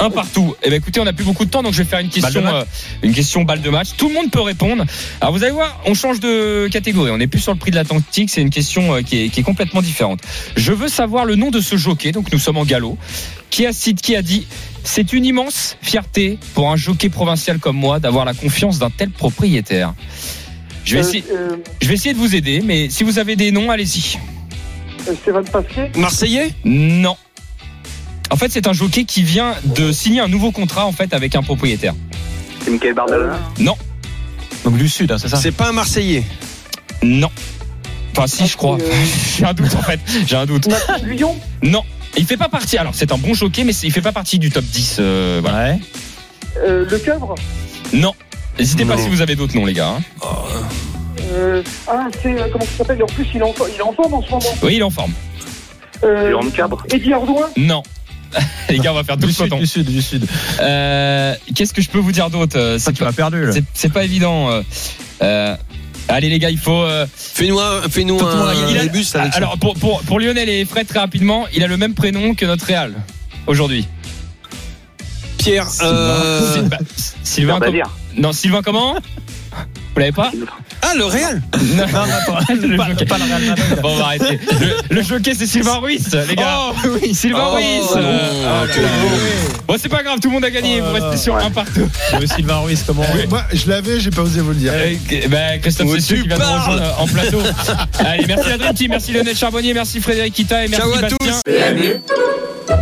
Un partout. Eh ben, écoutez, on n'a plus beaucoup de temps, donc je vais faire une question, Balle de euh, une question balle de match. Tout le monde peut répondre. Alors vous allez voir, on change de catégorie. On n'est plus sur le prix de l'Atlantique. C'est une question euh, qui est, qui est complètement différente. Je veux savoir le nom de ce jockey. Donc nous sommes en galop. Qui a cité, qui a dit C'est une immense fierté pour un jockey provincial comme moi d'avoir la confiance d'un tel propriétaire. Je vais Euh, essayer, euh, je vais essayer de vous aider, mais si vous avez des noms, allez-y. euh, Stéphane Pasquier. Marseillais? Non. En fait, c'est un jockey qui vient de signer un nouveau contrat en fait avec un propriétaire. C'est Michael Bardella? Non, Donc du sud, hein, c'est ça? C'est pas un Marseillais. non. Enfin, si, je crois. Euh, J'ai un doute en fait. J'ai un doute. Guyon. Non, il fait pas partie. Alors, c'est un bon jockey, mais il fait pas partie du top 10. euh, voilà. Ouais. Euh, le Cœuvre. Non. N'hésitez pas si vous avez d'autres noms, les gars. hein. Euh, ah, c'est. euh, comment ça s'appelle En plus, il est en, il est en forme en ce moment. Oui, il est en forme. Euh, Jérôme Cabre. Eddie Ardouin. Non. les gars, on va faire tout Du le sud, du sud, du sud. Euh, Qu'est-ce que je peux vous dire d'autre Euh, Ça, C'est tu m'as perdu, là. c'est- c'est pas évident. euh. Euh, allez, les gars, il faut. euh, Fais-nous un, fais-nous un il a- début, avec ça. alors pour, pour, pour Lionel et Fred très rapidement, il a le même prénom que notre Real aujourd'hui. Pierre, euh, Sylvain, Sylvain com-. Non, Sylvain comment Vous l'avez pas ah le Real. Non, Non, non, attends, Le pas, pas le Real Madrid. Bon, on va arrêter. Le, le jockey, c'est Sylvain Ruiz, les gars. oui, Sylvain Oh, Ruiz. bon, c'est pas grave, tout le monde a gagné. Oh Vous là restez sur un partout. Le Sylvain Ruiz, comment Moi, je l'avais, j'ai pas osé vous le dire. Euh, bah, Christophe Oh, Cessieux qui vient nous rejoindre en plateau. Allez, merci Dream Team, merci Lionel Charbonnier, merci Frédéric Kita et merci Ciao à Bastien.